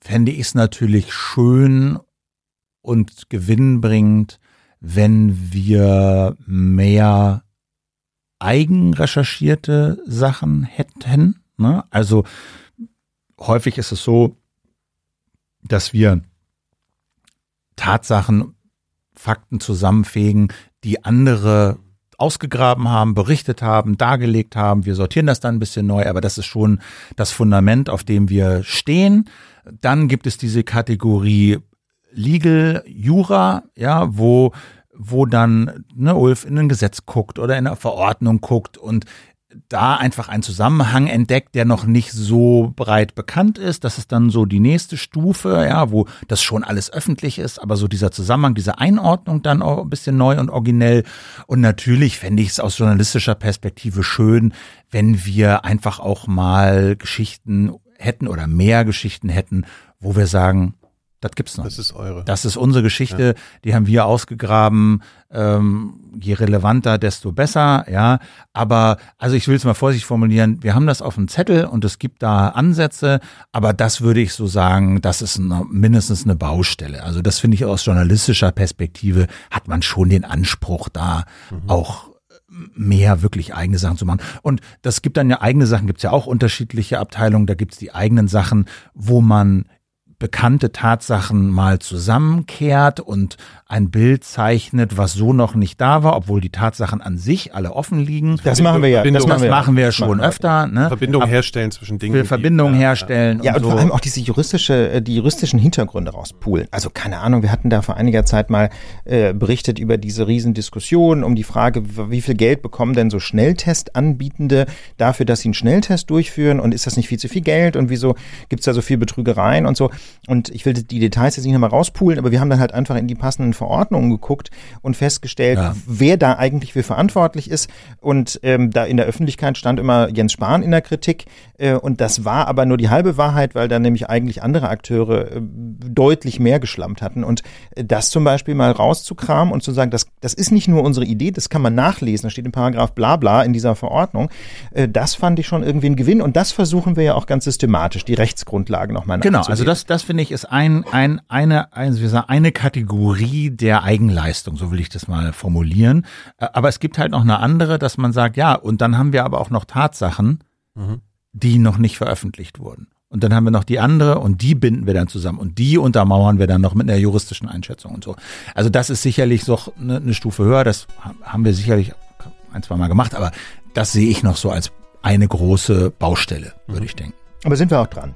fände ich es natürlich schön und gewinnbringend, wenn wir mehr eigenrecherchierte Sachen hätten. Ne? Also häufig ist es so, dass wir Tatsachen Fakten zusammenfegen, die andere ausgegraben haben, berichtet haben, dargelegt haben. Wir sortieren das dann ein bisschen neu, aber das ist schon das Fundament, auf dem wir stehen. Dann gibt es diese Kategorie Legal Jura, ja, wo wo dann ne, Ulf in ein Gesetz guckt oder in eine Verordnung guckt und da einfach einen Zusammenhang entdeckt, der noch nicht so breit bekannt ist. Das ist dann so die nächste Stufe, ja, wo das schon alles öffentlich ist, aber so dieser Zusammenhang, diese Einordnung dann auch ein bisschen neu und originell. Und natürlich fände ich es aus journalistischer Perspektive schön, wenn wir einfach auch mal Geschichten hätten oder mehr Geschichten hätten, wo wir sagen, das gibt's noch. Das ist eure. Das ist unsere Geschichte. Ja. Die haben wir ausgegraben. Ähm, je relevanter, desto besser. Ja, aber also ich will es mal vorsichtig formulieren. Wir haben das auf dem Zettel und es gibt da Ansätze, aber das würde ich so sagen, das ist eine, mindestens eine Baustelle. Also das finde ich aus journalistischer Perspektive hat man schon den Anspruch da mhm. auch mehr wirklich eigene Sachen zu machen. Und das gibt dann ja eigene Sachen, gibt es ja auch unterschiedliche Abteilungen, da gibt es die eigenen Sachen, wo man bekannte Tatsachen mal zusammenkehrt und ein Bild zeichnet, was so noch nicht da war, obwohl die Tatsachen an sich alle offen liegen. Das machen wir ja. Das, das machen wir ja schon öfter. Ne? Verbindung herstellen zwischen Dingen. Will Verbindungen herstellen. Ja, und, und so. vor allem auch diese juristische, äh, die juristischen Hintergründe rauspulen. Also keine Ahnung, wir hatten da vor einiger Zeit mal äh, berichtet über diese Riesendiskussion um die Frage, wie viel Geld bekommen denn so Schnelltestanbietende dafür, dass sie einen Schnelltest durchführen und ist das nicht viel zu viel Geld und wieso gibt's da so viel Betrügereien und so. Und ich will die Details jetzt nicht nochmal rauspulen, aber wir haben dann halt einfach in die passenden Verordnungen geguckt und festgestellt, ja. wer da eigentlich für verantwortlich ist. Und ähm, da in der Öffentlichkeit stand immer Jens Spahn in der Kritik. Äh, und das war aber nur die halbe Wahrheit, weil da nämlich eigentlich andere Akteure äh, deutlich mehr geschlammt hatten. Und äh, das zum Beispiel mal rauszukramen und zu sagen, das, das ist nicht nur unsere Idee, das kann man nachlesen, da steht im Paragraph bla bla in dieser Verordnung. Äh, das fand ich schon irgendwie ein Gewinn. Und das versuchen wir ja auch ganz systematisch, die Rechtsgrundlagen nochmal Genau, also das, das finde ich ist ein, ein, eine, ein, wie sagen, eine Kategorie der Eigenleistung, so will ich das mal formulieren. Äh, aber es gibt halt noch eine andere, dass man sagt, ja, und dann haben wir aber auch noch Tatsachen, mhm. die noch nicht veröffentlicht wurden. und dann haben wir noch die andere und die binden wir dann zusammen und die untermauern wir dann noch mit einer juristischen Einschätzung und so. Also das ist sicherlich so eine, eine Stufe höher, das haben wir sicherlich ein, zwei Mal gemacht, aber das sehe ich noch so als eine große Baustelle, würde mhm. ich denken. Aber sind wir auch dran?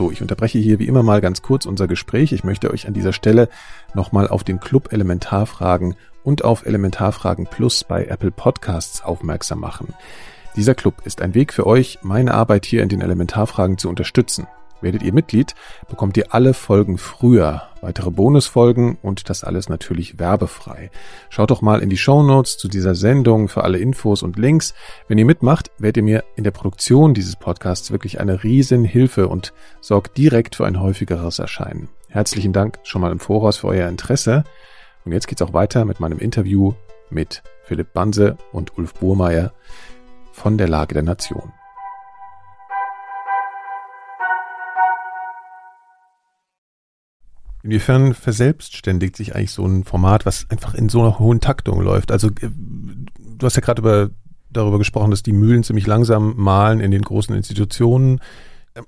So, ich unterbreche hier wie immer mal ganz kurz unser Gespräch. Ich möchte euch an dieser Stelle nochmal auf den Club Elementarfragen und auf Elementarfragen Plus bei Apple Podcasts aufmerksam machen. Dieser Club ist ein Weg für euch, meine Arbeit hier in den Elementarfragen zu unterstützen. Werdet ihr Mitglied, bekommt ihr alle Folgen früher, weitere Bonusfolgen und das alles natürlich werbefrei. Schaut doch mal in die Show Notes zu dieser Sendung für alle Infos und Links. Wenn ihr mitmacht, werdet ihr mir in der Produktion dieses Podcasts wirklich eine riesen Hilfe und sorgt direkt für ein häufigeres Erscheinen. Herzlichen Dank schon mal im Voraus für euer Interesse. Und jetzt geht's auch weiter mit meinem Interview mit Philipp Banse und Ulf Burmeier von der Lage der Nation. Inwiefern verselbstständigt sich eigentlich so ein Format, was einfach in so einer hohen Taktung läuft? Also äh, du hast ja gerade über, darüber gesprochen, dass die Mühlen ziemlich langsam malen in den großen Institutionen.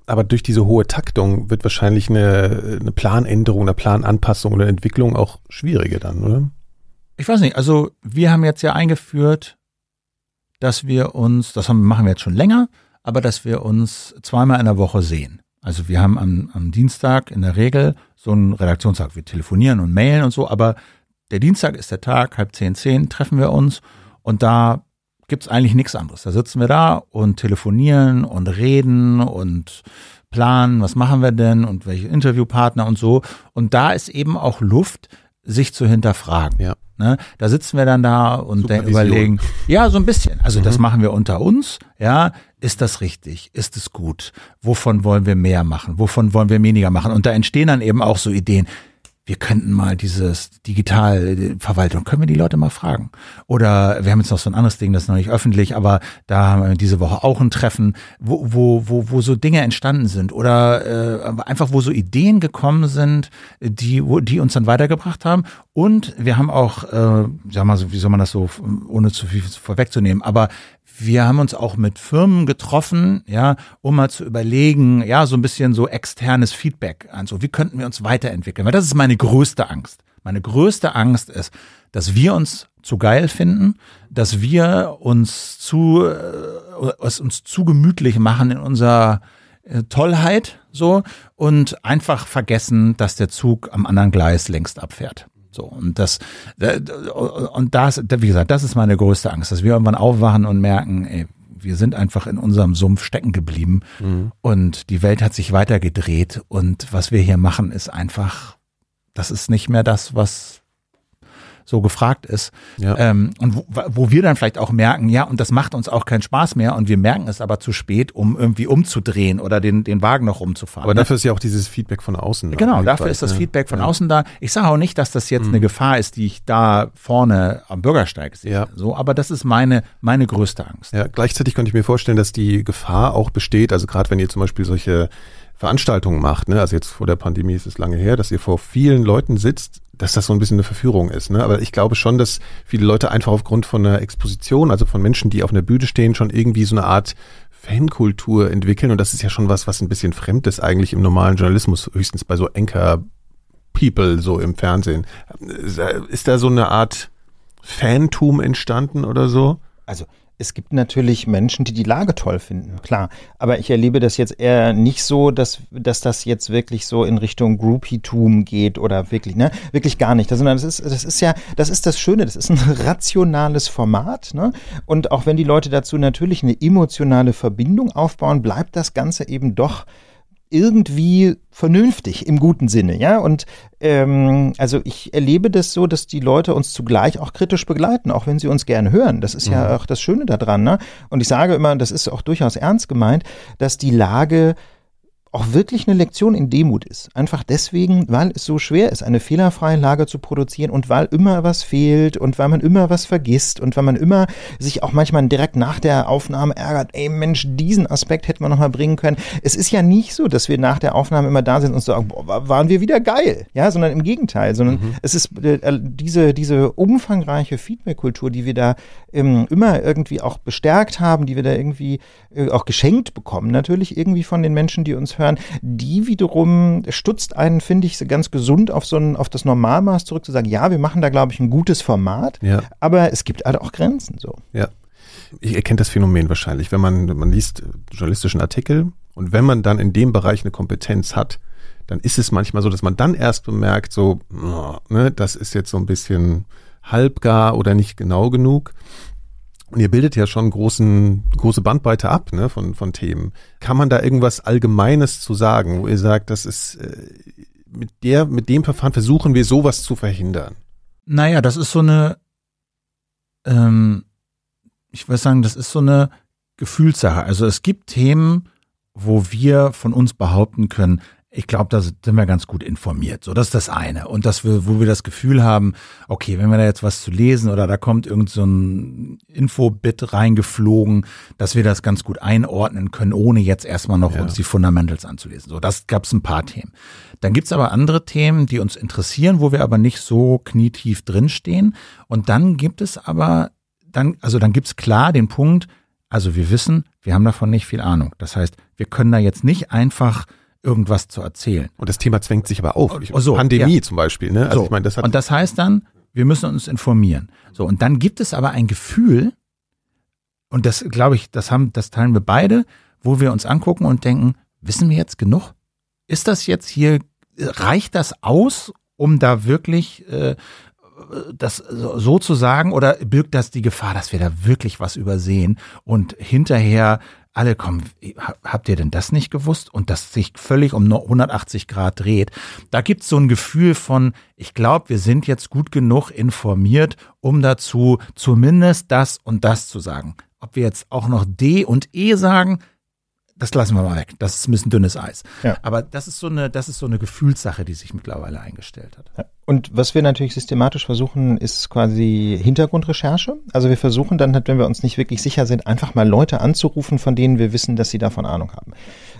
Aber durch diese hohe Taktung wird wahrscheinlich eine, eine Planänderung, eine Plananpassung oder Entwicklung auch schwieriger dann, oder? Ich weiß nicht. Also wir haben jetzt ja eingeführt, dass wir uns, das haben, machen wir jetzt schon länger, aber dass wir uns zweimal in der Woche sehen. Also wir haben am, am Dienstag in der Regel so einen Redaktionstag. Wir telefonieren und mailen und so, aber der Dienstag ist der Tag, halb zehn, zehn treffen wir uns und da gibt's eigentlich nichts anderes. Da sitzen wir da und telefonieren und reden und planen, was machen wir denn und welche Interviewpartner und so. Und da ist eben auch Luft, sich zu hinterfragen. Ja. Ne? Da sitzen wir dann da und überlegen, ja, so ein bisschen. Also mhm. das machen wir unter uns, ja. Ist das richtig? Ist es gut? Wovon wollen wir mehr machen? Wovon wollen wir weniger machen? Und da entstehen dann eben auch so Ideen wir könnten mal dieses Digitalverwaltung, können wir die Leute mal fragen? Oder wir haben jetzt noch so ein anderes Ding, das ist noch nicht öffentlich, aber da haben wir diese Woche auch ein Treffen, wo, wo, wo, wo so Dinge entstanden sind oder äh, einfach wo so Ideen gekommen sind, die, wo, die uns dann weitergebracht haben. Und wir haben auch, äh, sag mal, wie soll man das so, ohne zu viel vorwegzunehmen, aber wir haben uns auch mit Firmen getroffen, ja, um mal zu überlegen, ja, so ein bisschen so externes Feedback an, so wie könnten wir uns weiterentwickeln? Weil das ist meine größte Angst. Meine größte Angst ist, dass wir uns zu geil finden, dass wir uns zu, äh, uns zu gemütlich machen in unserer äh, Tollheit, so, und einfach vergessen, dass der Zug am anderen Gleis längst abfährt. So, und das, und das, wie gesagt, das ist meine größte Angst, dass wir irgendwann aufwachen und merken, ey, wir sind einfach in unserem Sumpf stecken geblieben mhm. und die Welt hat sich weitergedreht und was wir hier machen ist einfach, das ist nicht mehr das, was so gefragt ist. Ja. Ähm, und wo, wo wir dann vielleicht auch merken, ja, und das macht uns auch keinen Spaß mehr und wir merken es aber zu spät, um irgendwie umzudrehen oder den, den Wagen noch rumzufahren. Aber dafür ist ja auch dieses Feedback von außen. Da genau, dafür ist das? Feedback von ja. außen da. Ich sage auch nicht, dass das jetzt mhm. eine Gefahr ist, die ich da vorne am Bürgersteig sehe. Ja. So, aber das ist meine, meine größte Angst. Ja, gleichzeitig könnte ich mir vorstellen, dass die Gefahr auch besteht, also gerade wenn ihr zum Beispiel solche Veranstaltungen macht, ne? also jetzt vor der Pandemie ist es lange her, dass ihr vor vielen Leuten sitzt, dass das so ein bisschen eine Verführung ist. Ne? Aber ich glaube schon, dass viele Leute einfach aufgrund von einer Exposition, also von Menschen, die auf einer Bühne stehen, schon irgendwie so eine Art Fankultur entwickeln. Und das ist ja schon was, was ein bisschen fremd ist eigentlich im normalen Journalismus, höchstens bei so Anchor People so im Fernsehen. Ist da so eine Art Fantum entstanden oder so? Also es gibt natürlich Menschen, die die Lage toll finden, klar. Aber ich erlebe das jetzt eher nicht so, dass, dass das jetzt wirklich so in Richtung Groupie-Tum geht oder wirklich, ne? Wirklich gar nicht. Sondern das ist, das ist ja, das ist das Schöne, das ist ein rationales Format, ne? Und auch wenn die Leute dazu natürlich eine emotionale Verbindung aufbauen, bleibt das Ganze eben doch irgendwie vernünftig im guten Sinne, ja. Und ähm, also ich erlebe das so, dass die Leute uns zugleich auch kritisch begleiten, auch wenn sie uns gerne hören. Das ist mhm. ja auch das Schöne daran, ne? Und ich sage immer, das ist auch durchaus ernst gemeint, dass die Lage auch wirklich eine Lektion in Demut ist. Einfach deswegen, weil es so schwer ist, eine fehlerfreie Lage zu produzieren und weil immer was fehlt und weil man immer was vergisst und weil man immer sich auch manchmal direkt nach der Aufnahme ärgert, ey Mensch, diesen Aspekt hätten wir nochmal bringen können. Es ist ja nicht so, dass wir nach der Aufnahme immer da sind und sagen, boah, waren wir wieder geil, ja, sondern im Gegenteil, sondern mhm. es ist äh, diese, diese umfangreiche Feedback-Kultur, die wir da ähm, immer irgendwie auch bestärkt haben, die wir da irgendwie äh, auch geschenkt bekommen, natürlich irgendwie von den Menschen, die uns hören, die wiederum stutzt einen, finde ich, ganz gesund auf so ein, auf das Normalmaß zurück zu sagen, ja, wir machen da, glaube ich, ein gutes Format, ja. aber es gibt halt auch Grenzen so. Ja. Ich erkenne das Phänomen wahrscheinlich, wenn man, man liest journalistischen Artikel und wenn man dann in dem Bereich eine Kompetenz hat, dann ist es manchmal so, dass man dann erst bemerkt, so, oh, ne, das ist jetzt so ein bisschen halbgar oder nicht genau genug. Und ihr bildet ja schon großen, große Bandbreite ab ne, von, von Themen. Kann man da irgendwas Allgemeines zu sagen, wo ihr sagt, das ist äh, mit der, mit dem Verfahren versuchen wir sowas zu verhindern? Naja, das ist so eine, ähm, ich würde sagen, das ist so eine Gefühlssache. Also es gibt Themen, wo wir von uns behaupten können, ich glaube, da sind wir ganz gut informiert. So, das ist das eine. Und dass wir, wo wir das Gefühl haben, okay, wenn wir da jetzt was zu lesen oder da kommt irgend so ein Infobit reingeflogen, dass wir das ganz gut einordnen können, ohne jetzt erstmal noch ja. uns die Fundamentals anzulesen. So, das gab es ein paar Themen. Dann gibt's aber andere Themen, die uns interessieren, wo wir aber nicht so knietief drinstehen. Und dann gibt es aber, dann, also dann gibt's klar den Punkt, also wir wissen, wir haben davon nicht viel Ahnung. Das heißt, wir können da jetzt nicht einfach irgendwas zu erzählen. Und das Thema zwängt sich aber auf. Ich, so, Pandemie ja. zum Beispiel. Ne? Also so. ich meine, das hat und das heißt dann, wir müssen uns informieren. So und dann gibt es aber ein Gefühl und das glaube ich, das haben, das teilen wir beide, wo wir uns angucken und denken, wissen wir jetzt genug? Ist das jetzt hier reicht das aus, um da wirklich äh, das so zu sagen oder birgt das die Gefahr, dass wir da wirklich was übersehen und hinterher alle kommen, habt ihr denn das nicht gewusst? Und das sich völlig um 180 Grad dreht. Da gibt's so ein Gefühl von, ich glaube, wir sind jetzt gut genug informiert, um dazu zumindest das und das zu sagen. Ob wir jetzt auch noch D und E sagen, das lassen wir mal weg. Das ist ein bisschen dünnes Eis. Ja. Aber das ist so eine, das ist so eine Gefühlssache, die sich mittlerweile eingestellt hat. Ja. Und was wir natürlich systematisch versuchen, ist quasi Hintergrundrecherche. Also wir versuchen dann halt, wenn wir uns nicht wirklich sicher sind, einfach mal Leute anzurufen, von denen wir wissen, dass sie davon Ahnung haben.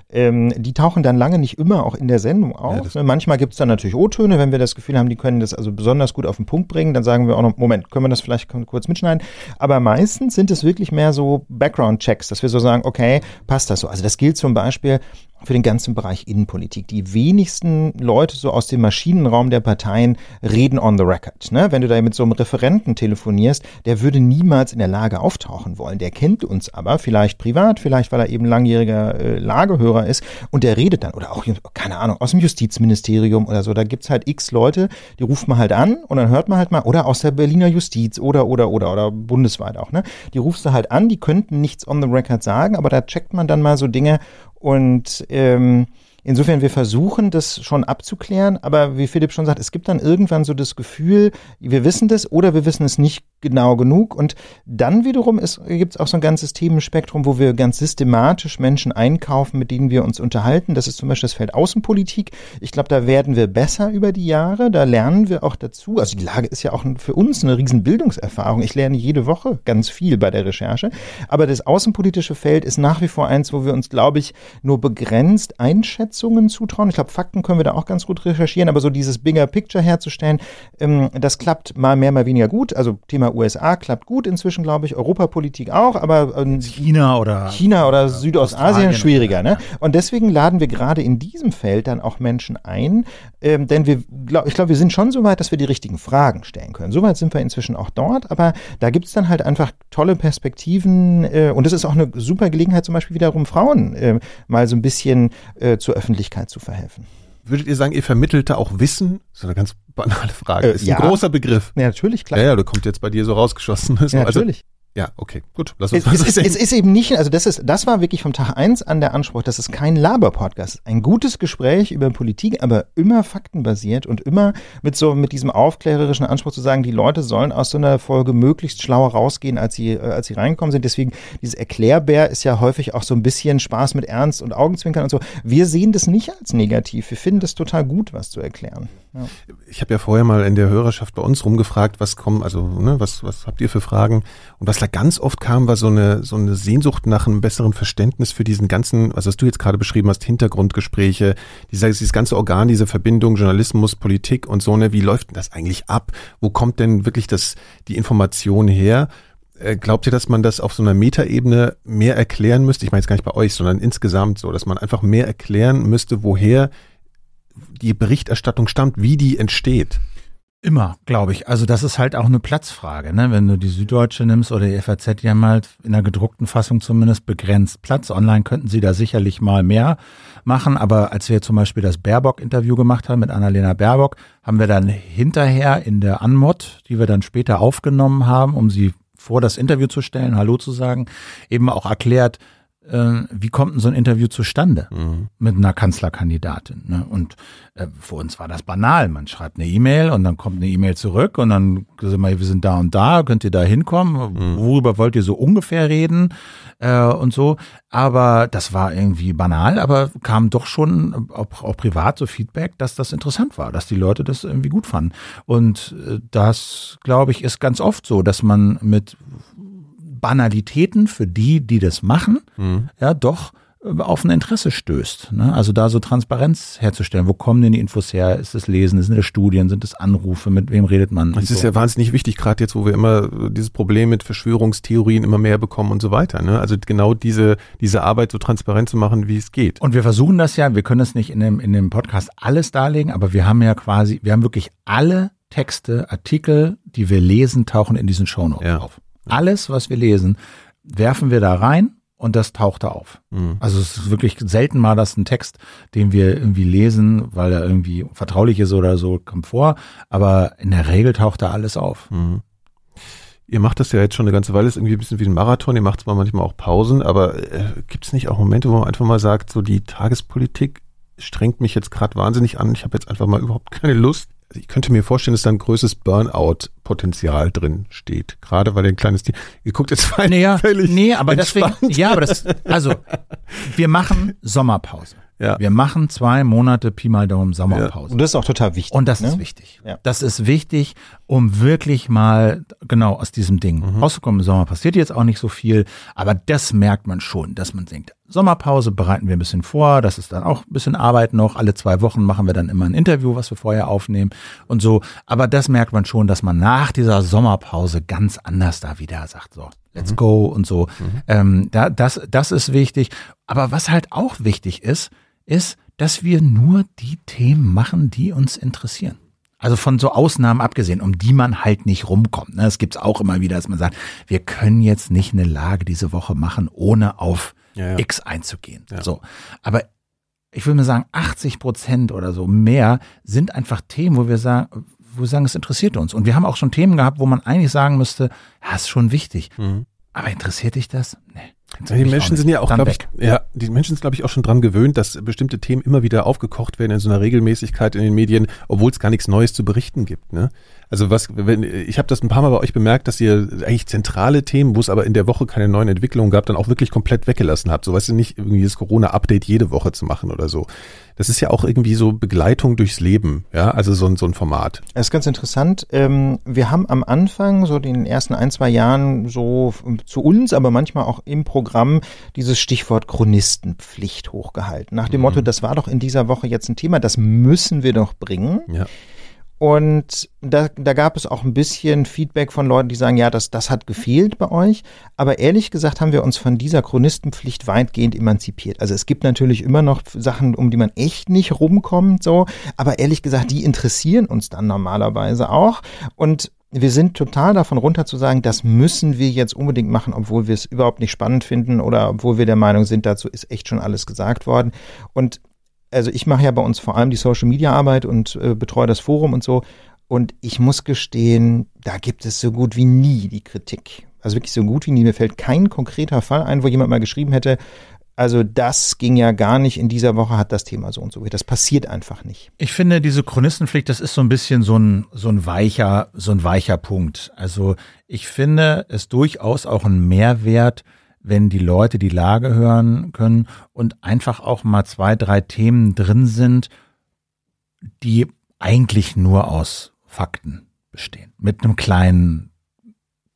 Ähm, die tauchen dann lange nicht immer auch in der Sendung auf. Ja, Manchmal gibt es dann natürlich O-Töne, wenn wir das Gefühl haben, die können das also besonders gut auf den Punkt bringen, dann sagen wir auch noch, Moment, können wir das vielleicht kurz mitschneiden? Aber meistens sind es wirklich mehr so Background-Checks, dass wir so sagen, okay, passt das so? Also das gilt zum Beispiel für den ganzen Bereich Innenpolitik. Die wenigsten Leute so aus dem Maschinenraum der Parteien reden on the record. Ne? Wenn du da mit so einem Referenten telefonierst, der würde niemals in der Lage auftauchen wollen. Der kennt uns aber, vielleicht privat, vielleicht weil er eben langjähriger äh, Lagehörer ist und der redet dann, oder auch, keine Ahnung, aus dem Justizministerium oder so, da gibt's halt x Leute, die ruft man halt an und dann hört man halt mal, oder aus der Berliner Justiz oder, oder, oder, oder bundesweit auch, ne? Die rufst du halt an, die könnten nichts on the record sagen, aber da checkt man dann mal so Dinge und ähm, Insofern, wir versuchen das schon abzuklären, aber wie Philipp schon sagt, es gibt dann irgendwann so das Gefühl, wir wissen das oder wir wissen es nicht genau genug. Und dann wiederum gibt es auch so ein ganzes Themenspektrum, wo wir ganz systematisch Menschen einkaufen, mit denen wir uns unterhalten. Das ist zum Beispiel das Feld Außenpolitik. Ich glaube, da werden wir besser über die Jahre. Da lernen wir auch dazu. Also die Lage ist ja auch für uns eine riesen Bildungserfahrung. Ich lerne jede Woche ganz viel bei der Recherche. Aber das außenpolitische Feld ist nach wie vor eins, wo wir uns, glaube ich, nur begrenzt Einschätzungen zutrauen. Ich glaube, Fakten können wir da auch ganz gut recherchieren, aber so dieses Bigger Picture herzustellen, ähm, das klappt mal mehr, mal weniger gut. Also Thema USA klappt gut inzwischen, glaube ich, Europapolitik auch, aber ähm, China oder China oder, oder Südostasien schwieriger. Ne? Und deswegen laden wir gerade in diesem Feld dann auch Menschen ein, ähm, denn wir, glaub, ich glaube, wir sind schon so weit, dass wir die richtigen Fragen stellen können. Soweit sind wir inzwischen auch dort, aber da gibt es dann halt einfach tolle Perspektiven äh, und das ist auch eine super Gelegenheit, zum Beispiel wiederum Frauen äh, mal so ein bisschen äh, zu Öffentlichkeit zu verhelfen. Würdet ihr sagen, ihr vermittelt da auch Wissen? Das ist eine ganz banale Frage. Äh, ist ja. ein großer Begriff. Ja, natürlich, klar. Ja, ja, du kommt jetzt bei dir so rausgeschossen. Ja, also, natürlich. Ja, okay, gut. Lass uns es, es, es, ist eben nicht, also das ist, das war wirklich vom Tag eins an der Anspruch, das ist kein Laber-Podcast. Ein gutes Gespräch über Politik, aber immer faktenbasiert und immer mit so, mit diesem aufklärerischen Anspruch zu sagen, die Leute sollen aus so einer Folge möglichst schlauer rausgehen, als sie, äh, als sie reingekommen sind. Deswegen, dieses Erklärbär ist ja häufig auch so ein bisschen Spaß mit Ernst und Augenzwinkern und so. Wir sehen das nicht als negativ. Wir finden das total gut, was zu erklären. Ich habe ja vorher mal in der Hörerschaft bei uns rumgefragt, was kommen, also, ne, was, was habt ihr für Fragen? Und was da ganz oft kam, war so eine, so eine Sehnsucht nach einem besseren Verständnis für diesen ganzen, was du jetzt gerade beschrieben hast, Hintergrundgespräche, dieser, dieses ganze Organ, diese Verbindung Journalismus, Politik und so, ne, wie läuft denn das eigentlich ab? Wo kommt denn wirklich das, die Information her? Äh, glaubt ihr, dass man das auf so einer Metaebene mehr erklären müsste? Ich meine jetzt gar nicht bei euch, sondern insgesamt so, dass man einfach mehr erklären müsste, woher die Berichterstattung stammt, wie die entsteht? Immer, glaube ich. Also das ist halt auch eine Platzfrage. Ne? Wenn du die Süddeutsche nimmst oder die FAZ, die haben halt in der gedruckten Fassung zumindest begrenzt Platz. Online könnten sie da sicherlich mal mehr machen. Aber als wir zum Beispiel das Baerbock-Interview gemacht haben mit Annalena Baerbock, haben wir dann hinterher in der Anmod, die wir dann später aufgenommen haben, um sie vor das Interview zu stellen, Hallo zu sagen, eben auch erklärt, wie kommt denn so ein Interview zustande mhm. mit einer Kanzlerkandidatin? Ne? Und äh, für uns war das banal. Man schreibt eine E-Mail und dann kommt eine E-Mail zurück und dann sagen wir, wir sind da und da, könnt ihr da hinkommen? Mhm. Worüber wollt ihr so ungefähr reden? Äh, und so. Aber das war irgendwie banal, aber kam doch schon auch, auch privat so Feedback, dass das interessant war, dass die Leute das irgendwie gut fanden. Und äh, das, glaube ich, ist ganz oft so, dass man mit Banalitäten für die, die das machen, mhm. ja, doch äh, auf ein Interesse stößt. Ne? Also da so Transparenz herzustellen. Wo kommen denn die Infos her? Ist es Lesen? Sind es Studien? Sind es Anrufe? Mit wem redet man? Das ist so. ja wahnsinnig wichtig, gerade jetzt, wo wir immer dieses Problem mit Verschwörungstheorien immer mehr bekommen und so weiter. Ne? Also genau diese, diese Arbeit so transparent zu machen, wie es geht. Und wir versuchen das ja, wir können das nicht in dem, in dem Podcast alles darlegen, aber wir haben ja quasi, wir haben wirklich alle Texte, Artikel, die wir lesen, tauchen in diesen Shownotes ja. auf. Alles, was wir lesen, werfen wir da rein und das taucht da auf. Mhm. Also es ist wirklich selten mal, dass ein Text, den wir irgendwie lesen, weil er irgendwie vertraulich ist oder so, kommt vor. Aber in der Regel taucht da alles auf. Mhm. Ihr macht das ja jetzt schon eine ganze Weile, ist irgendwie ein bisschen wie ein Marathon, ihr macht zwar manchmal auch Pausen, aber äh, gibt es nicht auch Momente, wo man einfach mal sagt, so die Tagespolitik strengt mich jetzt gerade wahnsinnig an, ich habe jetzt einfach mal überhaupt keine Lust, ich könnte mir vorstellen, dass da ein größeres Burnout-Potenzial drin steht. Gerade weil ein kleines Team. Ihr guckt jetzt weiter. naja, völlig Nee, aber entspannt. deswegen, ja, aber das, also, wir machen Sommerpause. Ja. Wir machen zwei Monate Pi mal Daumen Sommerpause. Ja. Und das ist auch total wichtig. Und das ne? ist wichtig. Ja. Das ist wichtig, um wirklich mal genau aus diesem Ding mhm. rauszukommen. Im Sommer passiert jetzt auch nicht so viel, aber das merkt man schon, dass man denkt, Sommerpause bereiten wir ein bisschen vor, das ist dann auch ein bisschen Arbeit noch. Alle zwei Wochen machen wir dann immer ein Interview, was wir vorher aufnehmen und so. Aber das merkt man schon, dass man nach dieser Sommerpause ganz anders da wieder sagt, so, let's mhm. go und so. Mhm. Ähm, da, das, das ist wichtig. Aber was halt auch wichtig ist, ist, dass wir nur die Themen machen, die uns interessieren. Also von so Ausnahmen abgesehen, um die man halt nicht rumkommt. Ne? Das gibt's auch immer wieder, dass man sagt, wir können jetzt nicht eine Lage diese Woche machen, ohne auf ja, ja. X einzugehen. Ja. So. Aber ich würde mal sagen, 80 Prozent oder so mehr sind einfach Themen, wo wir sagen, wo wir sagen, es interessiert uns. Und wir haben auch schon Themen gehabt, wo man eigentlich sagen müsste, ja, ist schon wichtig. Mhm. Aber interessiert dich das? Nee. Ja, die Menschen sind ja auch, glaube ich, ja, die Menschen sind, glaube ich, auch schon dran gewöhnt, dass bestimmte Themen immer wieder aufgekocht werden in so einer Regelmäßigkeit in den Medien, obwohl es gar nichts Neues zu berichten gibt. Ne? Also was, wenn, ich habe das ein paar Mal bei euch bemerkt, dass ihr eigentlich zentrale Themen, wo es aber in der Woche keine neuen Entwicklungen gab, dann auch wirklich komplett weggelassen habt. So weißt du nicht, irgendwie das Corona-Update jede Woche zu machen oder so. Das ist ja auch irgendwie so Begleitung durchs Leben, ja, also so, ein so ein Format. Das ist ganz interessant. Ähm, wir haben am Anfang, so den ersten ein, zwei Jahren, so zu uns, aber manchmal auch im Programm, dieses Stichwort Chronistenpflicht hochgehalten. Nach dem mhm. Motto, das war doch in dieser Woche jetzt ein Thema, das müssen wir doch bringen. Ja. Und da, da gab es auch ein bisschen Feedback von Leuten, die sagen, ja, das, das hat gefehlt bei euch. Aber ehrlich gesagt haben wir uns von dieser Chronistenpflicht weitgehend emanzipiert. Also es gibt natürlich immer noch Sachen, um die man echt nicht rumkommt, so. Aber ehrlich gesagt, die interessieren uns dann normalerweise auch. Und wir sind total davon runter zu sagen, das müssen wir jetzt unbedingt machen, obwohl wir es überhaupt nicht spannend finden oder obwohl wir der Meinung sind, dazu ist echt schon alles gesagt worden. Und also ich mache ja bei uns vor allem die Social Media Arbeit und äh, betreue das Forum und so. Und ich muss gestehen, da gibt es so gut wie nie die Kritik. also wirklich so gut wie nie, mir fällt kein konkreter Fall ein, wo jemand mal geschrieben hätte, also das ging ja gar nicht, in dieser Woche hat das Thema so und so. Das passiert einfach nicht. Ich finde, diese Chronistenpflicht, das ist so ein bisschen so ein, so ein weicher, so ein weicher Punkt. Also ich finde es durchaus auch ein Mehrwert, wenn die Leute die Lage hören können und einfach auch mal zwei, drei Themen drin sind, die eigentlich nur aus Fakten bestehen. Mit einem kleinen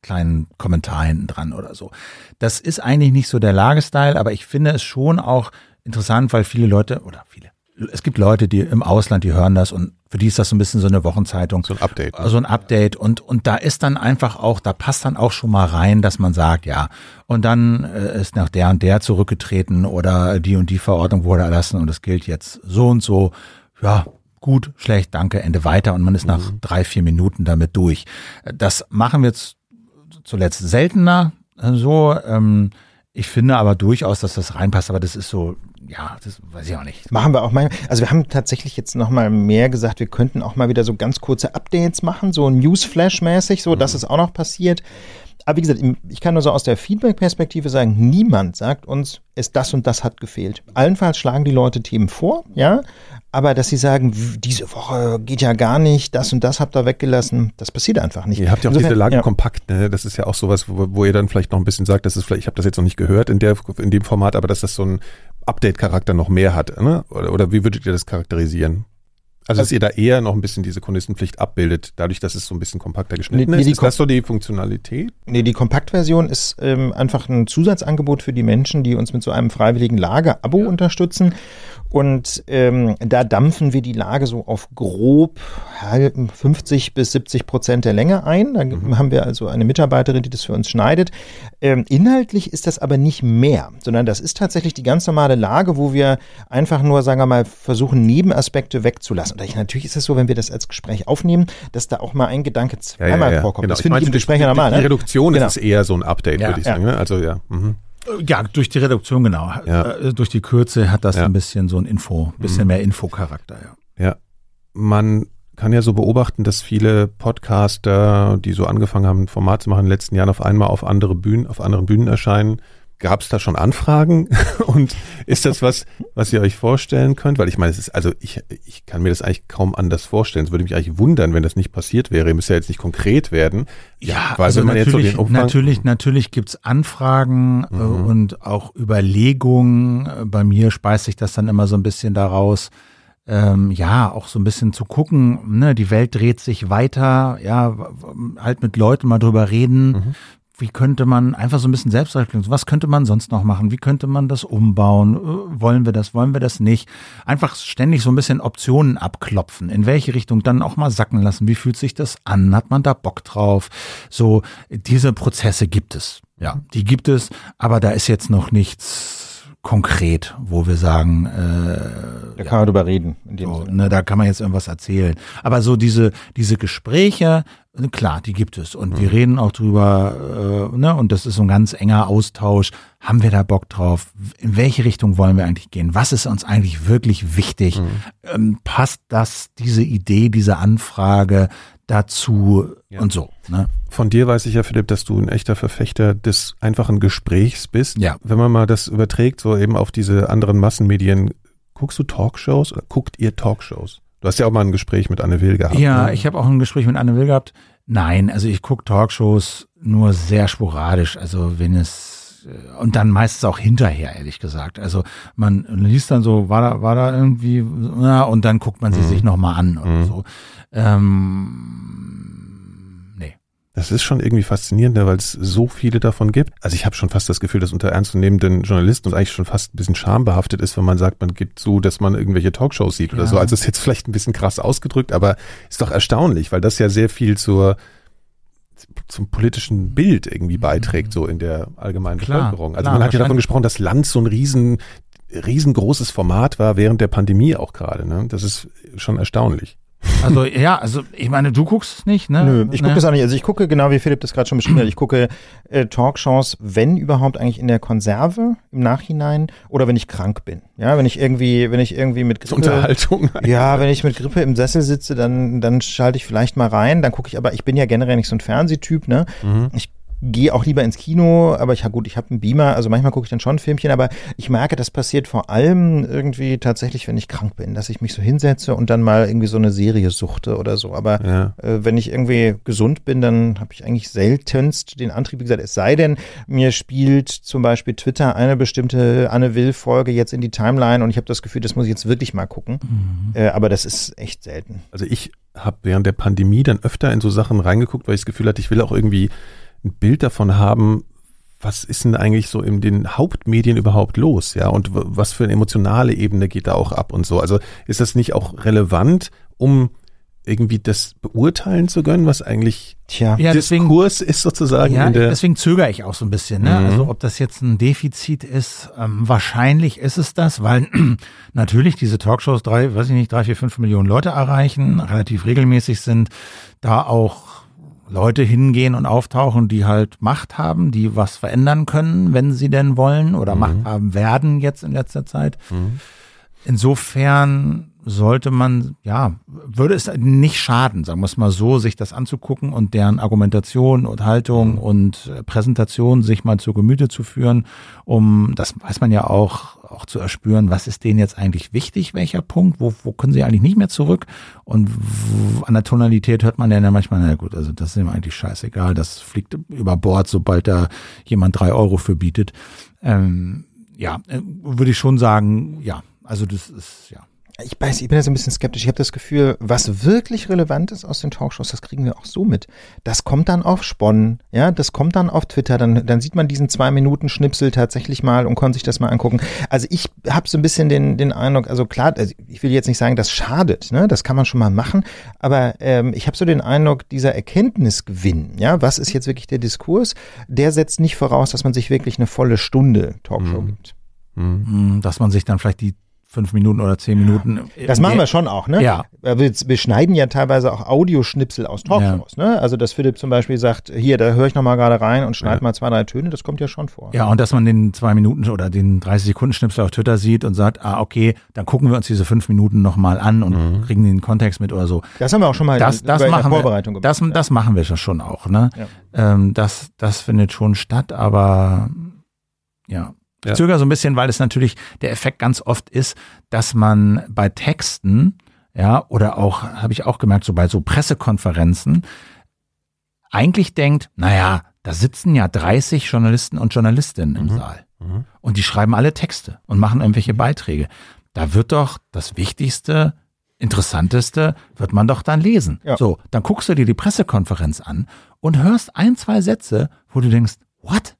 kleinen Kommentar hinten dran oder so. Das ist eigentlich nicht so der Lagestyle, aber ich finde es schon auch interessant, weil viele Leute oder viele es gibt Leute, die im Ausland, die hören das und für die ist das so ein bisschen so eine Wochenzeitung. So ein Update. So ein Update. Und, und da ist dann einfach auch, da passt dann auch schon mal rein, dass man sagt, ja, und dann äh, ist nach der und der zurückgetreten oder die und die Verordnung wurde erlassen und es gilt jetzt so und so. Ja, gut, schlecht, danke, Ende weiter und man ist nach mhm. drei, vier Minuten damit durch. Das machen wir jetzt zuletzt seltener äh, so. Ähm, ich finde aber durchaus, dass das reinpasst, aber das ist so, ja, das weiß ich auch nicht. Machen wir auch mal. Also wir haben tatsächlich jetzt noch mal mehr gesagt, wir könnten auch mal wieder so ganz kurze Updates machen, so Newsflash-mäßig, so, mhm. das ist auch noch passiert. Aber wie gesagt, ich kann nur so aus der Feedback-Perspektive sagen, niemand sagt uns, es das und das hat gefehlt. Allenfalls schlagen die Leute Themen vor, ja, aber dass sie sagen, diese Woche geht ja gar nicht, das und das habt ihr weggelassen, das passiert einfach nicht. Ihr habt ja auch Insofern, diese Lage ja. kompakt, ne? Das ist ja auch sowas, wo, wo ihr dann vielleicht noch ein bisschen sagt, das ist vielleicht, ich habe das jetzt noch nicht gehört in der in dem Format, aber dass das so ein Update-Charakter noch mehr hat, ne? Oder, oder wie würdet ihr das charakterisieren? Also, dass ihr da eher noch ein bisschen diese Chronistenpflicht abbildet, dadurch, dass es so ein bisschen kompakter geschnitten nee, ist. Ist das so die Funktionalität? Nee, die Kompaktversion ist ähm, einfach ein Zusatzangebot für die Menschen, die uns mit so einem freiwilligen Lager-Abo ja. unterstützen. Und ähm, da dampfen wir die Lage so auf grob 50 bis 70 Prozent der Länge ein. Da mhm. haben wir also eine Mitarbeiterin, die das für uns schneidet. Ähm, inhaltlich ist das aber nicht mehr, sondern das ist tatsächlich die ganz normale Lage, wo wir einfach nur, sagen wir mal, versuchen, Nebenaspekte wegzulassen. Und natürlich ist es so, wenn wir das als Gespräch aufnehmen, dass da auch mal ein Gedanke zweimal ja, ja, ja. vorkommt. Genau. Das finde ich im Gespräch normal. Die, die, die Reduktion genau. ist eher so ein Update, würde ich sagen. Ne? Also ja. Mhm. Ja, durch die Reduktion, genau. Ja. Äh, durch die Kürze hat das ja. ein bisschen so ein Info, bisschen mhm. mehr Infocharakter, ja. Ja. Man kann ja so beobachten, dass viele Podcaster, die so angefangen haben, ein Format zu machen, in den letzten Jahren auf einmal auf andere Bühnen, auf anderen Bühnen erscheinen Gab es da schon Anfragen? Und ist das was, was ihr euch vorstellen könnt? Weil ich meine, es ist, also ich, ich kann mir das eigentlich kaum anders vorstellen. Es würde mich eigentlich wundern, wenn das nicht passiert wäre. Ihr müsst ja jetzt nicht konkret werden. Ja, weil also wenn man jetzt so den Umfang natürlich, natürlich gibt's Anfragen äh, mhm. und auch Überlegungen. Bei mir speist sich das dann immer so ein bisschen daraus, ähm, ja, auch so ein bisschen zu gucken, ne, die Welt dreht sich weiter, ja, halt mit Leuten mal drüber reden, mhm wie könnte man einfach so ein bisschen Selbstreflexion, was könnte man sonst noch machen? Wie könnte man das umbauen? Äh, wollen wir das? Wollen wir das nicht? Einfach ständig so ein bisschen Optionen abklopfen. In welche Richtung dann auch mal sacken lassen? Wie fühlt sich das an? Hat man da Bock drauf? So, diese Prozesse gibt es. Ja, die gibt es, aber da ist jetzt noch nichts konkret, wo wir sagen, äh, da kann man drüber reden. So, ne, da kann man jetzt irgendwas erzählen. Aber so diese diese Gespräche, klar, die gibt es und mhm. wir reden auch drüber, äh, ne, und das ist so ein ganz enger Austausch. Haben wir da Bock drauf? In welche Richtung wollen wir eigentlich gehen? Was ist uns eigentlich wirklich wichtig? Mhm. Ähm, passt das diese Idee, diese Anfrage dazu ja. und so. Ne? Von dir weiß ich ja, Philipp, dass du ein echter Verfechter des einfachen Gesprächs bist. Ja. Wenn man mal das überträgt, so eben auf diese anderen Massenmedien, guckst du Talkshows oder guckt ihr Talkshows? Du hast ja auch mal ein Gespräch mit Anne Will gehabt. Ja, ne? ich habe auch ein Gespräch mit Anne Will gehabt. Nein, also ich gucke Talkshows nur sehr sporadisch. Also wenn es und dann meistens auch hinterher, ehrlich gesagt. Also man liest dann so, war da, war da irgendwie, na, und dann guckt man sie mhm. sich nochmal an oder mhm. so. Ähm, nee. Das ist schon irgendwie faszinierend, ne, weil es so viele davon gibt. Also ich habe schon fast das Gefühl, dass unter ernstzunehmenden Journalisten uns eigentlich schon fast ein bisschen schambehaftet ist, wenn man sagt, man gibt so, dass man irgendwelche Talkshows sieht ja. oder so. Also ist jetzt vielleicht ein bisschen krass ausgedrückt, aber ist doch erstaunlich, weil das ja sehr viel zur zum politischen Bild irgendwie mhm. beiträgt, so in der allgemeinen klar, Bevölkerung. Also klar, man hat ja davon gesprochen, dass Land so ein riesen, riesengroßes Format war während der Pandemie auch gerade. Ne? Das ist schon erstaunlich. Also ja, also ich meine, du guckst es nicht, ne? Nö, ich gucke ne? es auch nicht. Also ich gucke, genau wie Philipp das gerade schon beschrieben hat, ich gucke äh, Talkshows, wenn überhaupt eigentlich in der Konserve im Nachhinein oder wenn ich krank bin. Ja, wenn ich irgendwie, wenn ich irgendwie mit Grippe. Unterhaltung. Ja, wenn ich mit Grippe im Sessel sitze, dann, dann schalte ich vielleicht mal rein. Dann gucke ich, aber ich bin ja generell nicht so ein Fernsehtyp, ne? Mhm. Ich gehe auch lieber ins Kino, aber ich habe gut, ich habe einen Beamer, also manchmal gucke ich dann schon ein Filmchen, aber ich merke, das passiert vor allem irgendwie tatsächlich, wenn ich krank bin, dass ich mich so hinsetze und dann mal irgendwie so eine Serie suchte oder so. Aber Ja. äh, wenn ich irgendwie gesund bin, dann habe ich eigentlich seltenst den Antrieb, wie gesagt, es sei denn, mir spielt zum Beispiel Twitter eine bestimmte Anne Will-Folge jetzt in die Timeline und ich habe das Gefühl, das muss ich jetzt wirklich mal gucken. Äh, aber das ist echt selten. Also ich habe während der Pandemie dann öfter in so Sachen reingeguckt, weil ich das Gefühl hatte, ich will auch irgendwie ein Bild davon haben, was ist denn eigentlich so in den Hauptmedien überhaupt los, ja, und was für eine emotionale Ebene geht da auch ab und so. Also ist das nicht auch relevant, um irgendwie das beurteilen zu können, was eigentlich Tja. Ja, deswegen, Diskurs ist sozusagen ja, in der deswegen zögere ich auch so ein bisschen. Ne? Mhm. Also ob das jetzt ein Defizit ist, ähm, wahrscheinlich ist es das, weil natürlich diese Talkshows drei, weiß ich nicht, drei, vier, fünf Millionen Leute erreichen, relativ regelmäßig sind, da auch Leute hingehen und auftauchen, die halt Macht haben, die was verändern können, wenn sie denn wollen oder Mhm. Macht haben werden jetzt in letzter Zeit. Mhm. Insofern sollte man, ja, würde es nicht schaden, sagen wir es mal so, sich das anzugucken und deren Argumentation und Haltung und äh, Präsentation sich mal zu Gemüte zu führen, um, das weiß man ja auch, auch zu erspüren, was ist denen jetzt eigentlich wichtig, welcher Punkt, wo, wo können sie eigentlich nicht mehr zurück und an der Tonalität hört man dann ja manchmal, na gut, also das ist ihm eigentlich scheißegal, das fliegt über Bord, sobald da jemand drei Euro für bietet. Ähm, ja, äh, würde ich schon sagen, ja, also das ist, ja. Ich weiß, ich bin da so ein bisschen skeptisch. Ich habe das Gefühl, was wirklich relevant ist aus den Talkshows, das kriegen wir auch so mit. Das kommt dann auf Spon, ja, das kommt dann auf Twitter, dann, dann sieht man diesen zwei Minuten Schnipsel tatsächlich mal und kann sich das mal angucken. Also ich habe so ein bisschen den, den Eindruck, also klar, also ich will jetzt nicht sagen, das schadet, ne, das kann man schon mal machen, aber ähm, ich habe so den Eindruck, dieser Erkenntnisgewinn, ja, was ist jetzt wirklich der Diskurs, der setzt nicht voraus, dass man sich wirklich eine volle Stunde Talkshow Mhm. gibt. Mhm. Mm, dass man sich dann vielleicht die fünf Minuten oder zehn Minuten. Das machen wir schon auch, ne? Ja. Wir, wir schneiden ja teilweise auch Audioschnipsel aus Talkshows, ne? Also, dass Philipp zum Beispiel sagt, hier, da höre ich nochmal gerade rein und schneid Ja. mal zwei, drei Töne, das kommt ja schon vor. Ja, und dass man den zwei Minuten oder den 30 Sekunden Schnipsel auf Twitter sieht und sagt, ah, okay, dann gucken wir uns diese fünf Minuten nochmal an und Mhm. kriegen den Kontext mit oder so. Das haben wir auch schon mal Das, das in der machen Vorbereitung wir, gemacht. das, das machen wir schon auch, ne? Ja. Ähm, das, das findet schon statt, aber ja. Ich Ja. zögere so ein bisschen, weil es natürlich der Effekt ganz oft ist, dass man bei Texten, ja, oder auch, habe ich auch gemerkt, so bei so Pressekonferenzen, eigentlich denkt, naja, da sitzen ja 30 Journalisten und Journalistinnen im Mhm. Saal. Mhm. Und die schreiben alle Texte und machen irgendwelche Beiträge. Da wird doch das Wichtigste, Interessanteste, wird man doch dann lesen. Ja. So, dann guckst du dir die Pressekonferenz an und hörst ein, zwei Sätze, wo du denkst, what?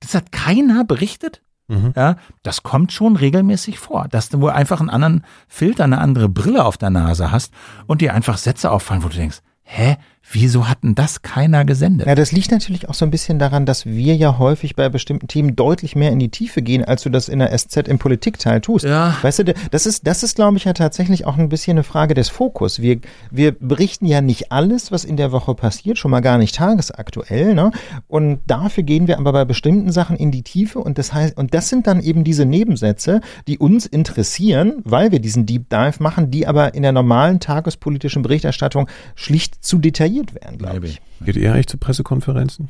Das hat keiner berichtet? Mhm. Ja, das kommt schon regelmäßig vor, dass du wohl einfach einen anderen Filter, eine andere Brille auf der Nase hast und dir einfach Sätze auffallen, wo du denkst, hä, wieso hat denn das keiner gesendet? Ja, das liegt natürlich auch so ein bisschen daran, dass wir ja häufig bei bestimmten Themen deutlich mehr in die Tiefe gehen, als du das in der SZ im Politikteil tust. Ja. Weißt du, das ist, das ist, glaube ich, ja tatsächlich auch ein bisschen eine Frage des Fokus. Wir, wir berichten ja nicht alles, was in der Woche passiert, schon mal gar nicht tagesaktuell, ne? Und dafür gehen wir aber bei bestimmten Sachen in die Tiefe und das heißt, und das sind dann eben diese Nebensätze, die uns interessieren, weil wir diesen Deep Dive machen, die aber in der normalen tagespolitischen Berichterstattung schlicht zu detailliert werden, glaube ich. Geht ihr eigentlich zu Pressekonferenzen?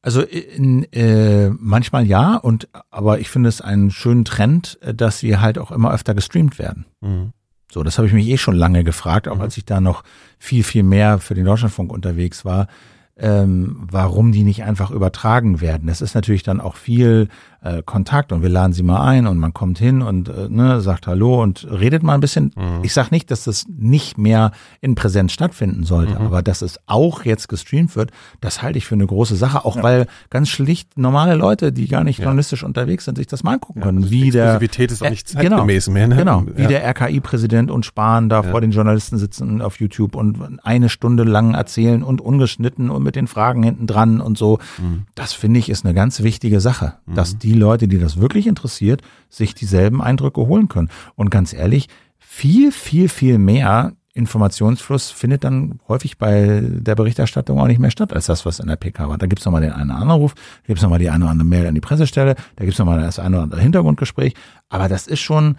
Also in, äh, manchmal ja, und aber ich finde es einen schönen Trend, äh, dass sie halt auch immer öfter gestreamt werden. Mhm. So, das habe ich mich eh schon lange gefragt, auch Mhm. als ich da noch viel, viel mehr für den Deutschlandfunk unterwegs war, ähm, warum die nicht einfach übertragen werden. Das ist natürlich dann auch viel äh, Kontakt und wir laden sie mal ein und man kommt hin und äh, ne, sagt Hallo und redet mal ein bisschen. Mhm. Ich sage nicht, dass das nicht mehr in Präsenz stattfinden sollte, Mhm. aber dass es auch jetzt gestreamt wird, das halte ich für eine große Sache, auch weil ganz schlicht normale Leute, die gar nicht Ja. journalistisch unterwegs sind, sich das mal angucken Ja, können. wie der ist auch nicht genau. zeitgemäß mehr. Ne? Genau, wie ja. der RKI-Präsident und Spahn da Ja. vor den Journalisten sitzen auf YouTube und eine Stunde lang erzählen und ungeschnitten und mit den Fragen hinten dran und so. Mhm. Das finde ich ist eine ganz wichtige Sache, dass die Leute, die das wirklich interessiert, sich dieselben Eindrücke holen können. Und ganz ehrlich, viel, viel, viel mehr Informationsfluss findet dann häufig bei der Berichterstattung auch nicht mehr statt, als das, was in der PK war. Da gibt's noch nochmal den einen Anruf, da gibt's noch nochmal die eine oder andere Mail an die Pressestelle, da gibt's noch nochmal das eine oder andere Hintergrundgespräch. Aber das ist schon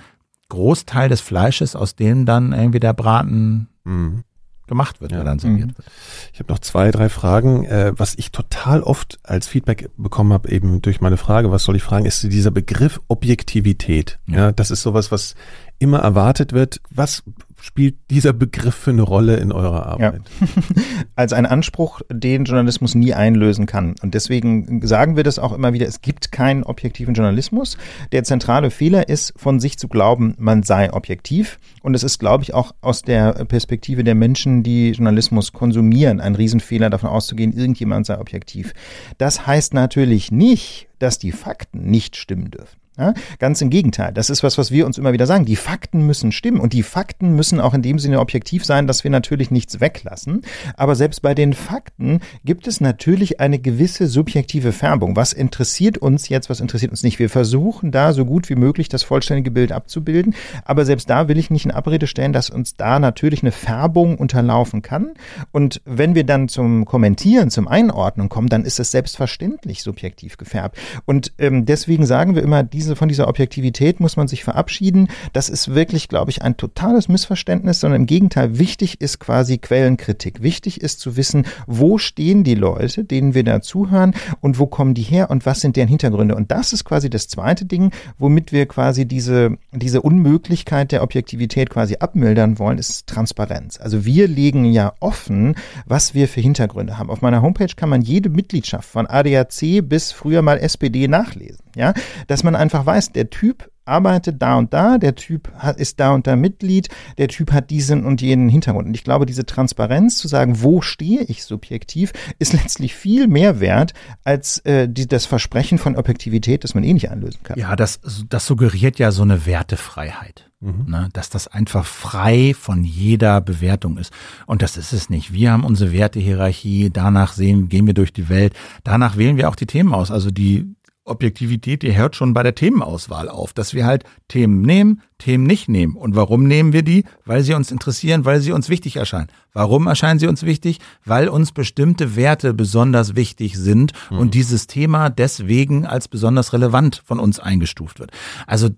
Großteil des Fleisches, aus dem dann irgendwie der Braten Mhm. Gemacht wird, Ja. wer dann serviert Mhm. wird. Ich habe noch zwei, drei Fragen. Äh, was ich total oft als Feedback bekommen habe, eben durch meine Frage, was soll ich fragen, ist dieser Begriff Objektivität. Ja. Ja. das ist sowas, was immer erwartet wird. Was spielt dieser Begriff für eine Rolle in eurer Arbeit? als ein Anspruch, den Journalismus nie einlösen kann. Und deswegen sagen wir das auch immer wieder, es gibt keinen objektiven Journalismus. Der zentrale Fehler ist, von sich zu glauben, man sei objektiv. Und es ist, glaube ich, auch aus der Perspektive der Menschen, die Journalismus konsumieren, ein Riesenfehler davon auszugehen, irgendjemand sei objektiv. Das heißt natürlich nicht, dass die Fakten nicht stimmen dürfen. Ja, ganz im Gegenteil. Das ist was, was wir uns immer wieder sagen. Die Fakten müssen stimmen und die Fakten müssen auch in dem Sinne objektiv sein, dass wir natürlich nichts weglassen. Aber selbst bei den Fakten gibt es natürlich eine gewisse subjektive Färbung. Was interessiert uns jetzt, was interessiert uns nicht? Wir versuchen da so gut wie möglich das vollständige Bild abzubilden. Aber selbst da will ich nicht in Abrede stellen, dass uns da natürlich eine Färbung unterlaufen kann. Und wenn wir dann zum Kommentieren, zum Einordnen kommen, dann ist es selbstverständlich subjektiv gefärbt. Und ähm, deswegen sagen wir immer, diese, von dieser Objektivität muss man sich verabschieden. Das ist wirklich, glaube ich, ein totales Missverständnis, sondern im Gegenteil, wichtig ist quasi Quellenkritik. Wichtig ist zu wissen, wo stehen die Leute, denen wir da zuhören und wo kommen die her und was sind deren Hintergründe. Und das ist quasi das zweite Ding, womit wir quasi diese, diese Unmöglichkeit der Objektivität quasi abmildern wollen, ist Transparenz. Also wir legen ja offen, was wir für Hintergründe haben. Auf meiner Homepage kann man jede Mitgliedschaft von ADAC bis früher mal SPD nachlesen. Ja, dass man einfach weiß, der Typ arbeitet da und da, der Typ hat, ist da und da Mitglied, der Typ hat diesen und jenen Hintergrund. Und ich glaube, diese Transparenz zu sagen, wo stehe ich subjektiv, ist letztlich viel mehr wert als äh, die, das Versprechen von Objektivität, das man eh nicht einlösen kann. Ja, das, das suggeriert ja so eine Wertefreiheit. Ne, dass das einfach frei von jeder Bewertung ist. Und das ist es nicht. Wir haben unsere Wertehierarchie, danach sehen, gehen wir durch die Welt, danach wählen wir auch die Themen aus. Also die Objektivität, die hört schon bei der Themenauswahl auf, dass wir halt Themen nehmen, Themen nicht nehmen. Und warum nehmen wir die? Weil sie uns interessieren, weil sie uns wichtig erscheinen. Warum erscheinen sie uns wichtig? Weil uns bestimmte Werte besonders wichtig sind und dieses Thema deswegen als besonders relevant von uns eingestuft wird. Also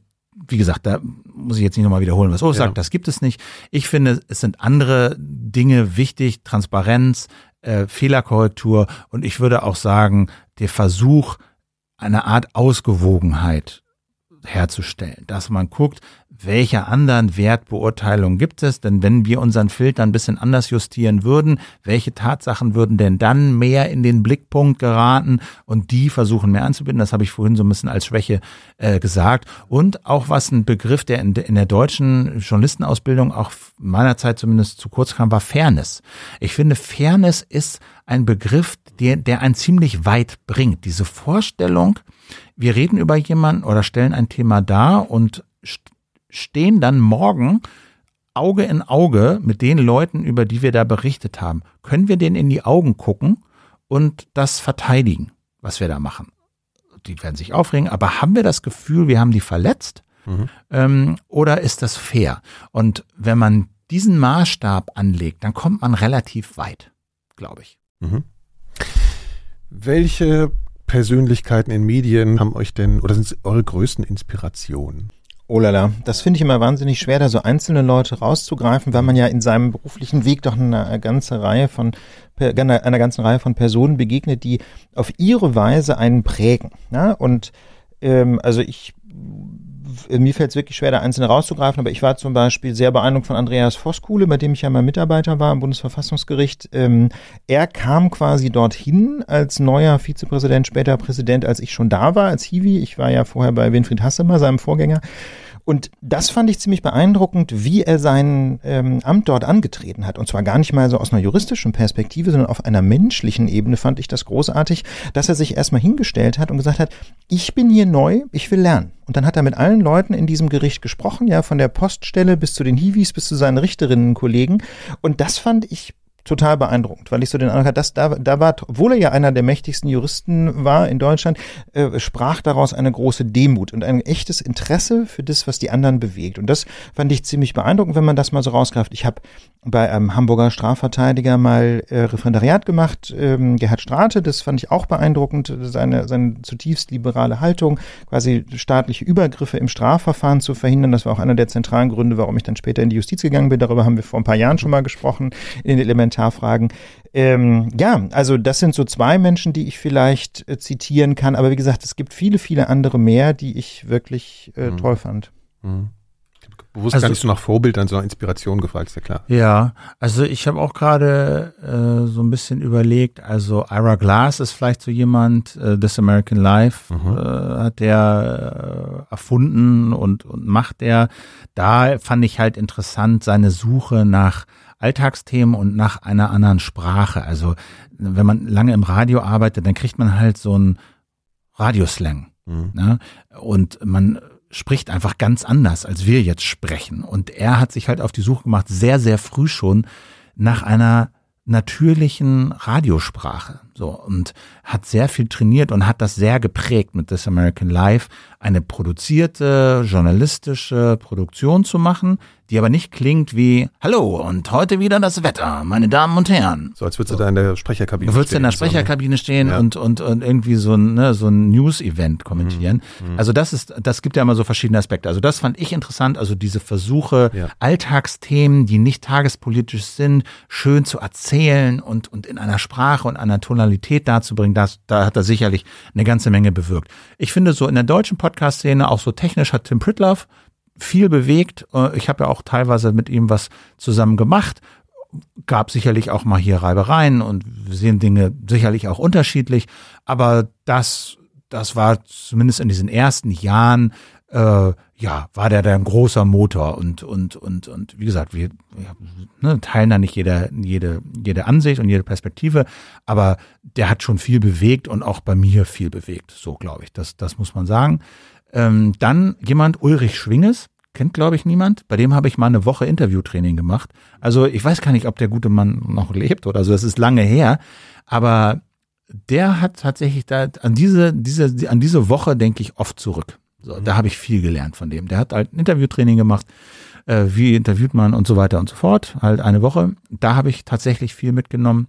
wie gesagt, da muss ich jetzt nicht nochmal wiederholen, was Ulf Ja. sagt, das gibt es nicht. Ich finde, es sind andere Dinge wichtig, Transparenz, äh, Fehlerkorrektur und ich würde auch sagen, der Versuch, eine Art Ausgewogenheit herzustellen, dass man guckt, welche anderen Wertbeurteilungen gibt es, denn wenn wir unseren Filter ein bisschen anders justieren würden, welche Tatsachen würden denn dann mehr in den Blickpunkt geraten und die versuchen mehr anzubinden, das habe ich vorhin so ein bisschen als Schwäche äh, gesagt und auch was ein Begriff, der in, in der deutschen Journalistenausbildung auch meiner Zeit zumindest zu kurz kam, war Fairness. Ich finde, Fairness ist ein Begriff, der, der einen ziemlich weit bringt. Diese Vorstellung, wir reden über jemanden oder stellen ein Thema dar und stehen dann morgen Auge in Auge mit den Leuten, über die wir da berichtet haben. Können wir denen in die Augen gucken und das verteidigen, was wir da machen? Die werden sich aufregen, aber haben wir das Gefühl, wir haben die verletzt? Ähm, oder ist das fair? Und wenn man diesen Maßstab anlegt, dann kommt man relativ weit, glaube ich. Mhm. Welche Persönlichkeiten in Medien haben euch denn oder sind eure größten Inspirationen? Oh lala, das finde ich immer wahnsinnig schwer, da so einzelne Leute rauszugreifen, weil man ja in seinem beruflichen Weg doch eine ganze Reihe von einer, einer ganzen Reihe von Personen begegnet, die auf ihre Weise einen prägen. Ja? Und ähm, also ich mir fällt es wirklich schwer, da einzelne rauszugreifen, aber ich war zum Beispiel sehr beeindruckt von Andreas Voskuhle, bei dem ich ja mal Mitarbeiter war im Bundesverfassungsgericht. Ähm, er kam quasi dorthin als neuer Vizepräsident, später Präsident, als ich schon da war, als Hiwi. Ich war ja vorher bei Winfried Hassemer, seinem Vorgänger. Und das fand ich ziemlich beeindruckend, wie er sein ähm, Amt dort angetreten hat. Und zwar gar nicht mal so aus einer juristischen Perspektive, sondern auf einer menschlichen Ebene fand ich das großartig, dass er sich erstmal hingestellt hat und gesagt hat, ich bin hier neu, ich will lernen. Und dann hat er mit allen Leuten in diesem Gericht gesprochen, ja, von der Poststelle bis zu den Hiwis, bis zu seinen Richterinnenkollegen. Und das fand ich total beeindruckend, weil ich so den Eindruck hatte, dass da, da war, obwohl er ja einer der mächtigsten Juristen war in Deutschland, äh, sprach daraus eine große Demut und ein echtes Interesse für das, was die anderen bewegt. Und das fand ich ziemlich beeindruckend, wenn man das mal so rausgreift. Ich habe bei einem Hamburger Strafverteidiger mal äh, Referendariat gemacht, ähm, Gerhard Strate, das fand ich auch beeindruckend, seine, seine zutiefst liberale Haltung, quasi staatliche Übergriffe im Strafverfahren zu verhindern. Das war auch einer der zentralen Gründe, warum ich dann später in die Justiz gegangen bin. Darüber haben wir vor ein paar Jahren schon mal gesprochen in den Elementarfragen. Ähm, ja, also das sind so zwei Menschen, die ich vielleicht äh, zitieren kann. Aber wie gesagt, es gibt viele, viele andere mehr, die ich wirklich äh, mhm. toll fand. Mhm. Bewusst also, gar nicht so nach Vorbild, dann so nach Inspiration gefragt, ist ja klar. Ja, also ich habe auch gerade äh, so ein bisschen überlegt, also Ira Glass ist vielleicht so jemand, äh, This American Life mhm. äh, hat der äh, erfunden und, und macht der. Da fand ich halt interessant seine Suche nach Alltagsthemen und nach einer anderen Sprache. Also wenn man lange im Radio arbeitet, dann kriegt man halt so ein Radioslang. Mhm. Ne? Und man spricht einfach ganz anders, als wir jetzt sprechen. Und er hat sich halt auf die Suche gemacht, sehr, sehr früh schon, nach einer natürlichen Radiosprache. So, und hat sehr viel trainiert und hat das sehr geprägt mit This American Life, eine produzierte, journalistische Produktion zu machen, die aber nicht klingt wie Hallo und heute wieder das Wetter, meine Damen und Herren. So als würdest du da in der Sprecherkabine stehen. Würdest du in der Sprecherkabine stehen ja. und, und, und irgendwie so ein, ne, so ein News-Event kommentieren. Mhm. mhm. Also das ist, das gibt ja immer so verschiedene Aspekte. Also das fand ich interessant, also diese Versuche, ja. Alltagsthemen, die nicht tagespolitisch sind, schön zu erzählen und, und in einer Sprache und einer Tonalität darzubringen, das, da hat er sicherlich eine ganze Menge bewirkt. Ich finde so in der deutschen Podcast-Szene, auch so technisch hat Tim Pritloff viel bewegt. Äh, ich habe ja auch teilweise mit ihm was zusammen gemacht. Gab sicherlich auch mal hier Reibereien und wir sehen Dinge sicherlich auch unterschiedlich. Aber das, das war zumindest in diesen ersten Jahren, äh, ja, war der da ein großer Motor und, und, und, und wie gesagt, wir ja, ne, teilen da nicht jede, jede, jede Ansicht und jede Perspektive, aber der hat schon viel bewegt und auch bei mir viel bewegt. So glaube ich. Das, das muss man sagen. Ähm, dann jemand, Ulrich Schwinges, kennt glaube ich niemand. Bei dem habe ich mal eine Woche Interviewtraining gemacht. Also ich weiß gar nicht, ob der gute Mann noch lebt oder so. Das ist lange her. Aber der hat tatsächlich da an diese, diese, an diese Woche denke ich oft zurück. So, da habe ich viel gelernt von dem. Der hat halt ein Interviewtraining gemacht, äh, wie interviewt man und so weiter und so fort. Halt eine Woche. Da habe ich tatsächlich viel mitgenommen.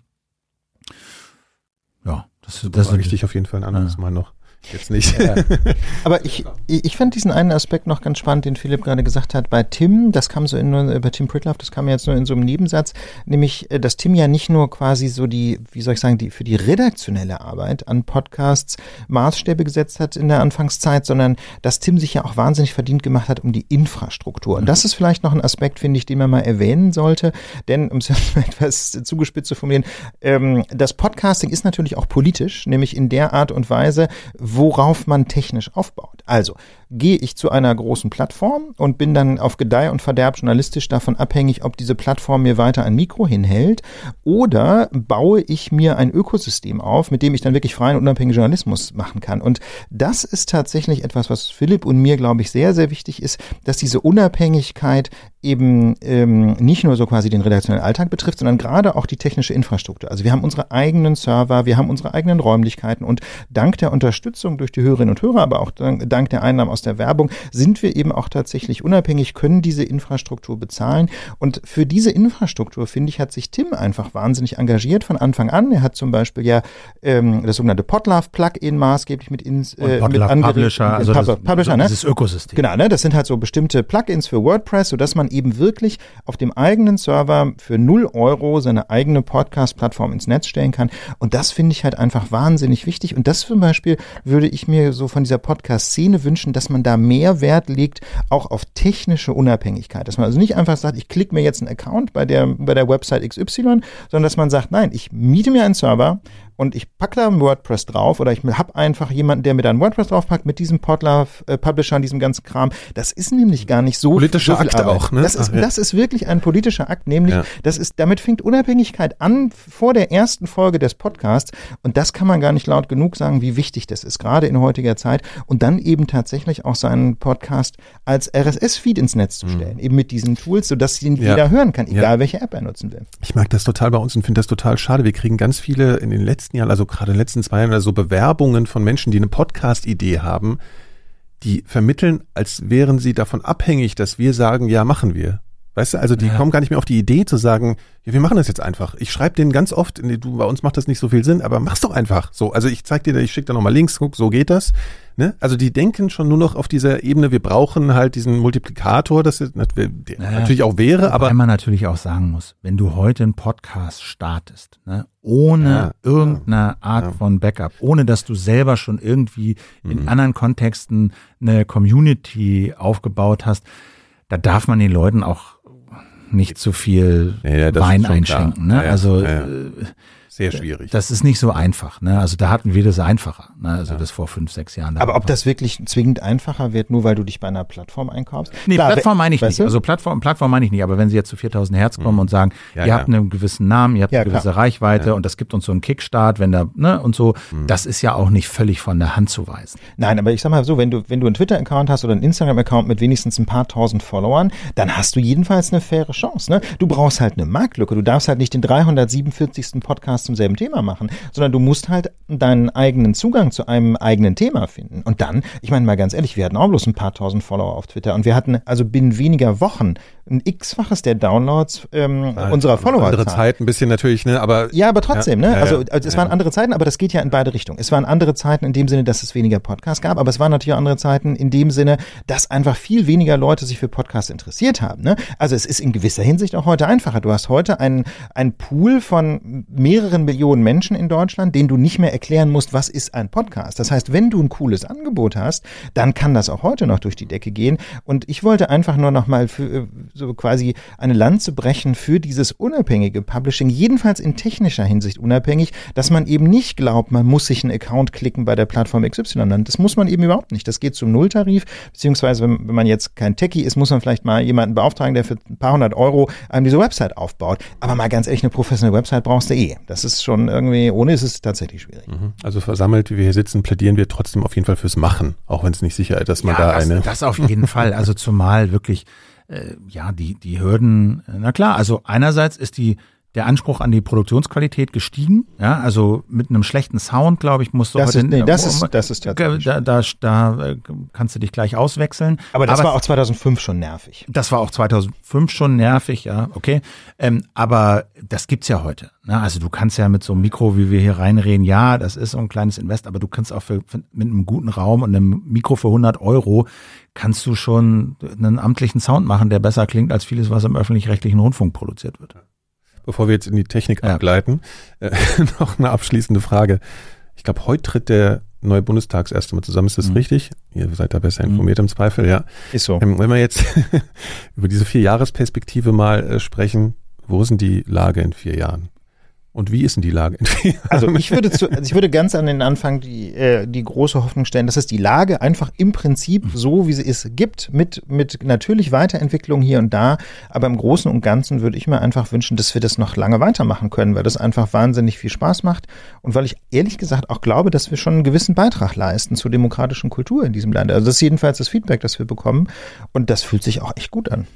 Ja, das, das ist richtig auf jeden Fall ein anderes ja. Mal noch. Jetzt nicht. Ja. Aber ich, ich fand diesen einen Aspekt noch ganz spannend, den Philipp gerade gesagt hat. Bei Tim, das kam so in, bei Tim Pritloff, das kam jetzt nur in so einem Nebensatz, nämlich, äh, dass Tim ja nicht nur quasi so die, wie soll ich sagen, die, für die redaktionelle Arbeit an Podcasts Maßstäbe gesetzt hat in der Anfangszeit, sondern dass Tim sich ja auch wahnsinnig verdient gemacht hat um die Infrastruktur. Und das ist vielleicht noch ein Aspekt, finde ich, den man mal erwähnen sollte, denn, um es etwas zugespitzt zu formulieren, ähm, das Podcasting ist natürlich auch politisch, nämlich in der Art und Weise, worauf man technisch aufbaut. Also gehe ich zu einer großen Plattform und bin dann auf Gedeih und Verderb journalistisch davon abhängig, ob diese Plattform mir weiter ein Mikro hinhält oder baue ich mir ein Ökosystem auf, mit dem ich dann wirklich freien und unabhängigen Journalismus machen kann. Und das ist tatsächlich etwas, was Philipp und mir, glaube ich, sehr, sehr wichtig ist, dass diese Unabhängigkeit eben ähm, nicht nur so quasi den redaktionellen Alltag betrifft, sondern gerade auch die technische Infrastruktur. Also wir haben unsere eigenen Server, wir haben unsere eigenen Räumlichkeiten und dank der Unterstützung durch die Hörerinnen und Hörer, aber auch dank, der Einnahmen aus der Werbung, sind wir eben auch tatsächlich unabhängig, können diese Infrastruktur bezahlen. Und für diese Infrastruktur, finde ich, hat sich Tim einfach wahnsinnig engagiert von Anfang an. Er hat zum Beispiel ja ähm, das sogenannte Podlove-Plugin maßgeblich mit, ins, äh, mit Publisher, also Pub das, Publisher, ne? dieses Ökosystem. Genau, ne? das sind halt so bestimmte Plugins für WordPress, sodass man eben wirklich auf dem eigenen Server für 0 Euro seine eigene Podcast-Plattform ins Netz stellen kann. Und das finde ich halt einfach wahnsinnig wichtig. Und das zum Beispiel würde ich mir so von dieser Podcast-Szene wünschen, dass man da mehr Wert legt, auch auf technische Unabhängigkeit. Dass man also nicht einfach sagt, ich klicke mir jetzt einen Account bei der, bei der Website XY, sondern dass man sagt, nein, ich miete mir einen Server, und ich packe da ein WordPress drauf oder ich habe einfach jemanden, der mir da ein WordPress draufpackt mit diesem Podler, äh, Publisher und diesem ganzen Kram. Das ist nämlich gar nicht so Politischer so Akt Arbeit. auch, ne? Das ist, Ach, ja. das ist wirklich ein politischer Akt, nämlich Ja. das ist, damit fängt Unabhängigkeit an vor der ersten Folge des Podcasts und das kann man gar nicht laut genug sagen, wie wichtig das ist, gerade in heutiger Zeit und dann eben tatsächlich auch seinen Podcast als RSS-Feed ins Netz zu stellen, eben mit diesen Tools, sodass ihn Mhm. Ja. jeder hören kann, egal welche App er nutzen will. Ich mag das total bei uns und finde das total schade. Wir kriegen ganz viele in den letzten Jahren, also gerade in den letzten zwei Jahren, also Bewerbungen von Menschen, die eine Podcast-Idee haben, die vermitteln, als wären sie davon abhängig, dass wir sagen, ja, machen wir. Weißt du, also die Ja. kommen gar nicht mehr auf die Idee zu sagen, ja, wir machen das jetzt einfach. Ich schreibe denen ganz oft, nee, du, bei uns macht das nicht so viel Sinn, aber mach's doch einfach. So, also ich zeig dir, ich schicke da nochmal Links, guck, so geht das. Ne? Also die denken schon nur noch auf dieser Ebene, wir brauchen halt diesen Multiplikator, das ist, der Ja. natürlich auch wäre, aber Wobei man natürlich auch sagen muss, wenn du heute einen Podcast startest, ne, ohne Ja, irgendeine Art ja. Mhm. von Backup, ohne dass du selber schon irgendwie in anderen Kontexten eine Community aufgebaut hast, da darf man den Leuten auch nicht zu viel Ja, Wein einschenken. Ne? Ja, also ja, ja. äh, sehr schwierig. das ist nicht so einfach. Ne? Also da hatten wir das einfacher. Ne? Also das vor fünf, sechs Jahren. Aber ob das wirklich zwingend einfacher wird, nur weil du dich bei einer Plattform einkaufst? Nee, Klar, Plattform meine ich nicht. du? Also Plattform, Plattform meine ich nicht. Aber wenn Sie jetzt zu 4000 Hertz kommen und sagen, Mhm. Ja, ihr ja. habt einen gewissen Namen, ihr habt Ja, eine gewisse klar. Reichweite und das gibt uns so einen Kickstart, wenn da, ne, und so, Mhm. das ist ja auch nicht völlig von der Hand zu weisen. Nein, aber ich sag mal so, wenn du, wenn du einen Twitter-Account hast oder einen Instagram-Account mit wenigstens ein paar tausend Followern, dann hast du jedenfalls eine faire Chance. Ne? Du brauchst halt eine Marktlücke. Du darfst halt nicht den 347. Podcast zum selben Thema machen, sondern du musst halt deinen eigenen Zugang zu einem eigenen Thema finden. Und dann, ich meine mal ganz ehrlich, wir hatten auch bloß ein paar tausend Follower auf Twitter und wir hatten also binnen weniger Wochen ein x-faches der Downloads ähm, unserer Follower. Andere Zeit ein bisschen natürlich, ne, aber Ja, aber trotzdem, Ja, ne? also, ja. also es waren ja. andere Zeiten, aber das geht ja in beide Richtungen. Es waren andere Zeiten in dem Sinne, dass es weniger Podcasts gab, aber es waren natürlich auch andere Zeiten in dem Sinne, dass einfach viel weniger Leute sich für Podcasts interessiert haben. Ne? Also es ist in gewisser Hinsicht auch heute einfacher. Du hast heute einen, einen Pool von mehreren Millionen Menschen in Deutschland, denen du nicht mehr erklären musst, was ist ein Podcast. Das heißt, wenn du ein cooles Angebot hast, dann kann das auch heute noch durch die Decke gehen. Und ich wollte einfach nur noch mal für äh, so quasi eine Lanze brechen für dieses unabhängige Publishing, jedenfalls in technischer Hinsicht unabhängig, dass man eben nicht glaubt, man muss sich einen Account klicken bei der Plattform XY. Das muss man eben überhaupt nicht. Das geht zum Nulltarif, beziehungsweise wenn, wenn man jetzt kein Techie ist, muss man vielleicht mal jemanden beauftragen, der für ein paar hundert Euro einem diese Website aufbaut. Aber mal ganz ehrlich, eine professionelle Website brauchst du eh. Das ist schon irgendwie, ohne ist es tatsächlich schwierig. also versammelt, wie wir hier sitzen, plädieren wir trotzdem auf jeden Fall fürs Machen, auch wenn es nicht sicher ist, dass man da das, eine. das auf jeden Fall. Also zumal wirklich, äh, ja, die, die Hürden, na klar, also einerseits ist die, der Anspruch an die Produktionsqualität gestiegen. Ja, also mit einem schlechten Sound, glaube ich, musst du Das heute ist- nee, das ist- das ist tatsächlich da, da, da äh, kannst du dich gleich auswechseln. Aber das war auch 2005 schon nervig. Das war auch 2005 schon nervig, ja, okay. Ähm, aber das gibt's ja heute. Ne? Also du kannst ja mit so einem Mikro, wie wir hier reinreden, ja, das ist so ein kleines Invest, aber du kannst auch für, für, mit einem guten Raum und einem Mikro für 100 Euro kannst du schon einen amtlichen Sound machen, der besser klingt als vieles, was im öffentlich-rechtlichen Rundfunk produziert wird. Bevor wir jetzt in die Technik Ja. abgleiten, äh, noch eine abschließende Frage. Ich glaube, heute tritt der neue Bundestagserste mal zusammen. Ist das Mhm. richtig? Ihr seid da besser Mhm. informiert im Zweifel, ja. Ist so. Ähm, wenn wir jetzt über diese Vier-Jahres-Perspektive mal äh, sprechen, wo ist denn die Lage in vier Jahren? Und wie ist denn die Lage? Also ich würde zu, also ich würde ganz an den Anfang die, äh, die große Hoffnung stellen, dass es die Lage einfach im Prinzip so, wie sie ist, gibt, mit, mit natürlich Weiterentwicklung hier und da. Aber im Großen und Ganzen würde ich mir einfach wünschen, dass wir das noch lange weitermachen können, weil das einfach wahnsinnig viel Spaß macht und weil ich ehrlich gesagt auch glaube, dass wir schon einen gewissen Beitrag leisten zur demokratischen Kultur in diesem Land. Also das ist jedenfalls das Feedback, das wir bekommen und das fühlt sich auch echt gut an.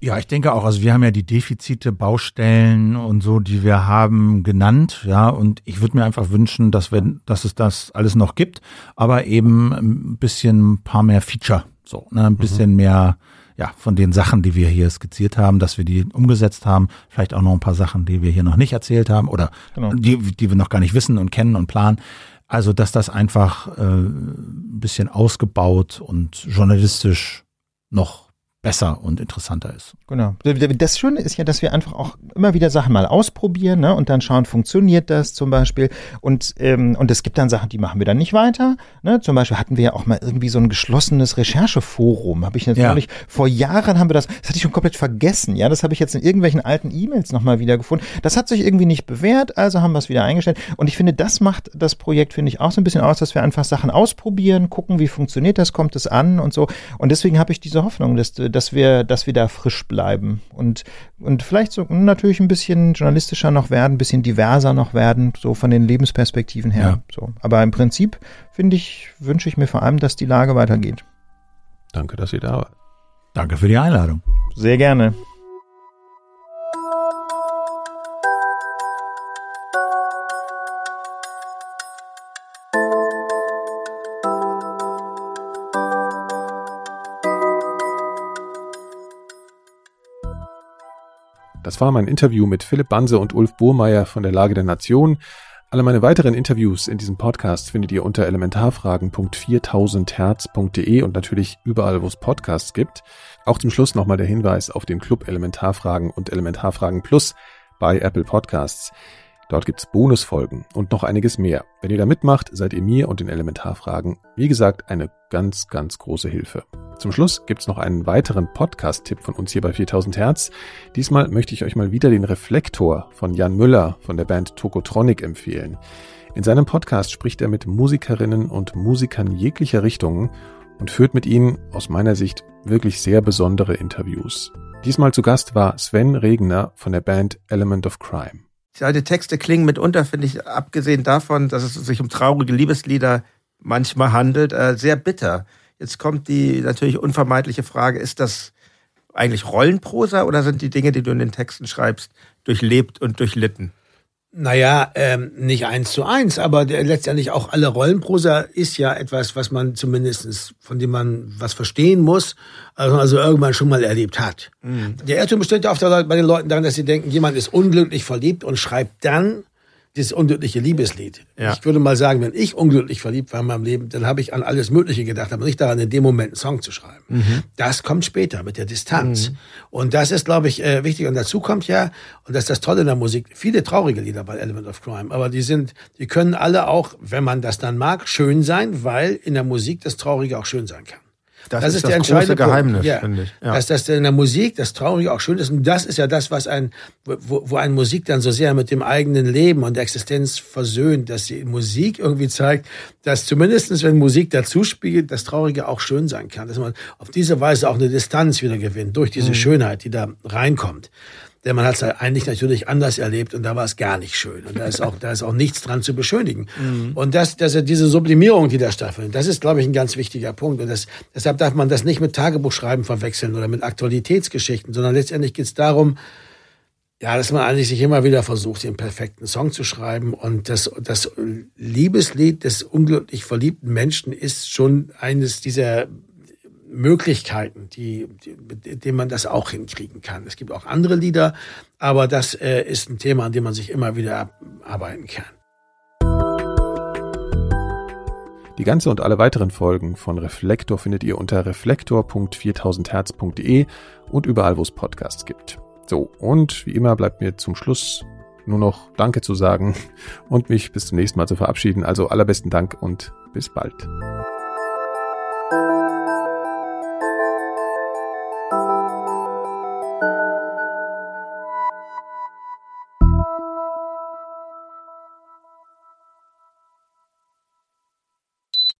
Ja, ich denke auch. Also wir haben ja die Defizite, Baustellen und so, die wir haben, genannt. Ja, und ich würde mir einfach wünschen, dass wir, dass es das alles noch gibt, aber eben ein bisschen ein paar mehr Feature. So, ne, ein bisschen mehr, ja, von den Sachen, die wir hier skizziert haben, dass wir die umgesetzt haben. Vielleicht auch noch ein paar Sachen, die wir hier noch nicht erzählt haben oder Genau. die, die wir noch gar nicht wissen und kennen und planen. Also, dass das einfach äh, ein bisschen ausgebaut und journalistisch noch besser und interessanter ist. Genau. Das Schöne ist ja, dass wir einfach auch immer wieder Sachen mal ausprobieren ne? und dann schauen, funktioniert das zum Beispiel. Und, ähm, und es gibt dann Sachen, die machen wir dann nicht weiter. Ne? Zum Beispiel hatten wir ja auch mal irgendwie so ein geschlossenes Rechercheforum. Habe ich jetzt ja. neulich, vor Jahren haben wir das, das hatte ich schon komplett vergessen. Ja, das habe ich jetzt in irgendwelchen alten E-Mails nochmal wieder gefunden. Das hat sich irgendwie nicht bewährt, also haben wir es wieder eingestellt. Und ich finde, das macht das Projekt, finde ich, auch so ein bisschen aus, dass wir einfach Sachen ausprobieren, gucken, wie funktioniert das, kommt es an und so. Und deswegen habe ich diese Hoffnung, dass, dass wir, dass wir da frisch bleiben und, und vielleicht so natürlich ein bisschen journalistischer noch werden, ein bisschen diverser noch werden, so von den Lebensperspektiven her. Ja. So. Aber im Prinzip finde ich, wünsche ich mir vor allem, dass die Lage weitergeht. Danke, dass ihr da wart. Danke für die Einladung. Sehr gerne. Das war mein Interview mit Philipp Banse und Ulf Burmeier von der Lage der Nation. Alle meine weiteren Interviews in diesem Podcast findet ihr unter elementarfragen.4000herz.de und natürlich überall, wo es Podcasts gibt. Auch zum Schluss nochmal der Hinweis auf den Club Elementarfragen und Elementarfragen Plus bei Apple Podcasts. Dort gibt's Bonusfolgen und noch einiges mehr. Wenn ihr da mitmacht, seid ihr mir und den Elementarfragen, wie gesagt, eine ganz, ganz große Hilfe. Zum Schluss gibt's noch einen weiteren Podcast-Tipp von uns hier bei 4000 Hertz. Diesmal möchte ich euch mal wieder den Reflektor von Jan Müller von der Band Tokotronic empfehlen. In seinem Podcast spricht er mit Musikerinnen und Musikern jeglicher Richtungen und führt mit ihnen aus meiner Sicht wirklich sehr besondere Interviews. Diesmal zu Gast war Sven Regner von der Band Element of Crime. Seine Texte klingen mitunter, finde ich, abgesehen davon, dass es sich um traurige Liebeslieder manchmal handelt, äh, sehr bitter. Jetzt kommt die natürlich unvermeidliche Frage, ist das eigentlich Rollenprosa oder sind die Dinge, die du in den Texten schreibst, durchlebt und durchlitten? Naja, ähm, nicht eins zu eins, aber letztendlich auch alle Rollenprosa ist ja etwas, was man zumindestens von dem man was verstehen muss, also, also irgendwann schon mal erlebt hat. Mhm. Der Irrtum besteht ja oft bei den Leuten darin, dass sie denken, jemand ist unglücklich verliebt und schreibt dann dieses unglückliche Liebeslied. Ja. Ich würde mal sagen, wenn ich unglücklich verliebt war in meinem Leben, dann habe ich an alles Mögliche gedacht, aber nicht daran, in dem Moment einen Song zu schreiben. Mhm. Das kommt später mit der Distanz. Mhm. Und das ist, glaube ich, äh, wichtig. Und dazu kommt ja, und das ist das Tolle in der Musik, viele traurige Lieder bei Element of Crime, aber die sind, die können alle auch, wenn man das dann mag, schön sein, weil in der Musik das Traurige auch schön sein kann. Das, das ist, ist das der entscheidende Geheimnis, ja. finde ich. Ja. Dass das in der Musik, das Traurige auch schön ist. Und das ist ja das, was ein, wo, wo ein Musik dann so sehr mit dem eigenen Leben und der Existenz versöhnt, dass die Musik irgendwie zeigt, dass zumindestens wenn Musik dazu spielt, das Traurige auch schön sein kann. Dass man auf diese Weise auch eine Distanz wieder gewinnt durch diese mhm. Schönheit, die da reinkommt. Denn man hat es eigentlich natürlich anders erlebt und da war es gar nicht schön. Und da ist auch, da ist auch nichts dran zu beschönigen. Mhm. Und das, das ist diese Sublimierung, die da stattfindet, das ist, glaube ich, ein ganz wichtiger Punkt. Und das, deshalb darf man das nicht mit Tagebuchschreiben verwechseln oder mit Aktualitätsgeschichten, sondern letztendlich geht es darum, ja, dass man eigentlich sich immer wieder versucht, den perfekten Song zu schreiben. Und das, das Liebeslied des unglücklich verliebten Menschen ist schon eines dieser Möglichkeiten, die, die, mit denen man das auch hinkriegen kann. Es gibt auch andere Lieder, aber das äh, ist ein Thema, an dem man sich immer wieder arbeiten kann. Die ganze und alle weiteren Folgen von Reflektor findet ihr unter reflektor.4000herz.de und überall, wo es Podcasts gibt. So, und wie immer bleibt mir zum Schluss nur noch Danke zu sagen und mich bis zum nächsten Mal zu verabschieden. Also allerbesten Dank und bis bald.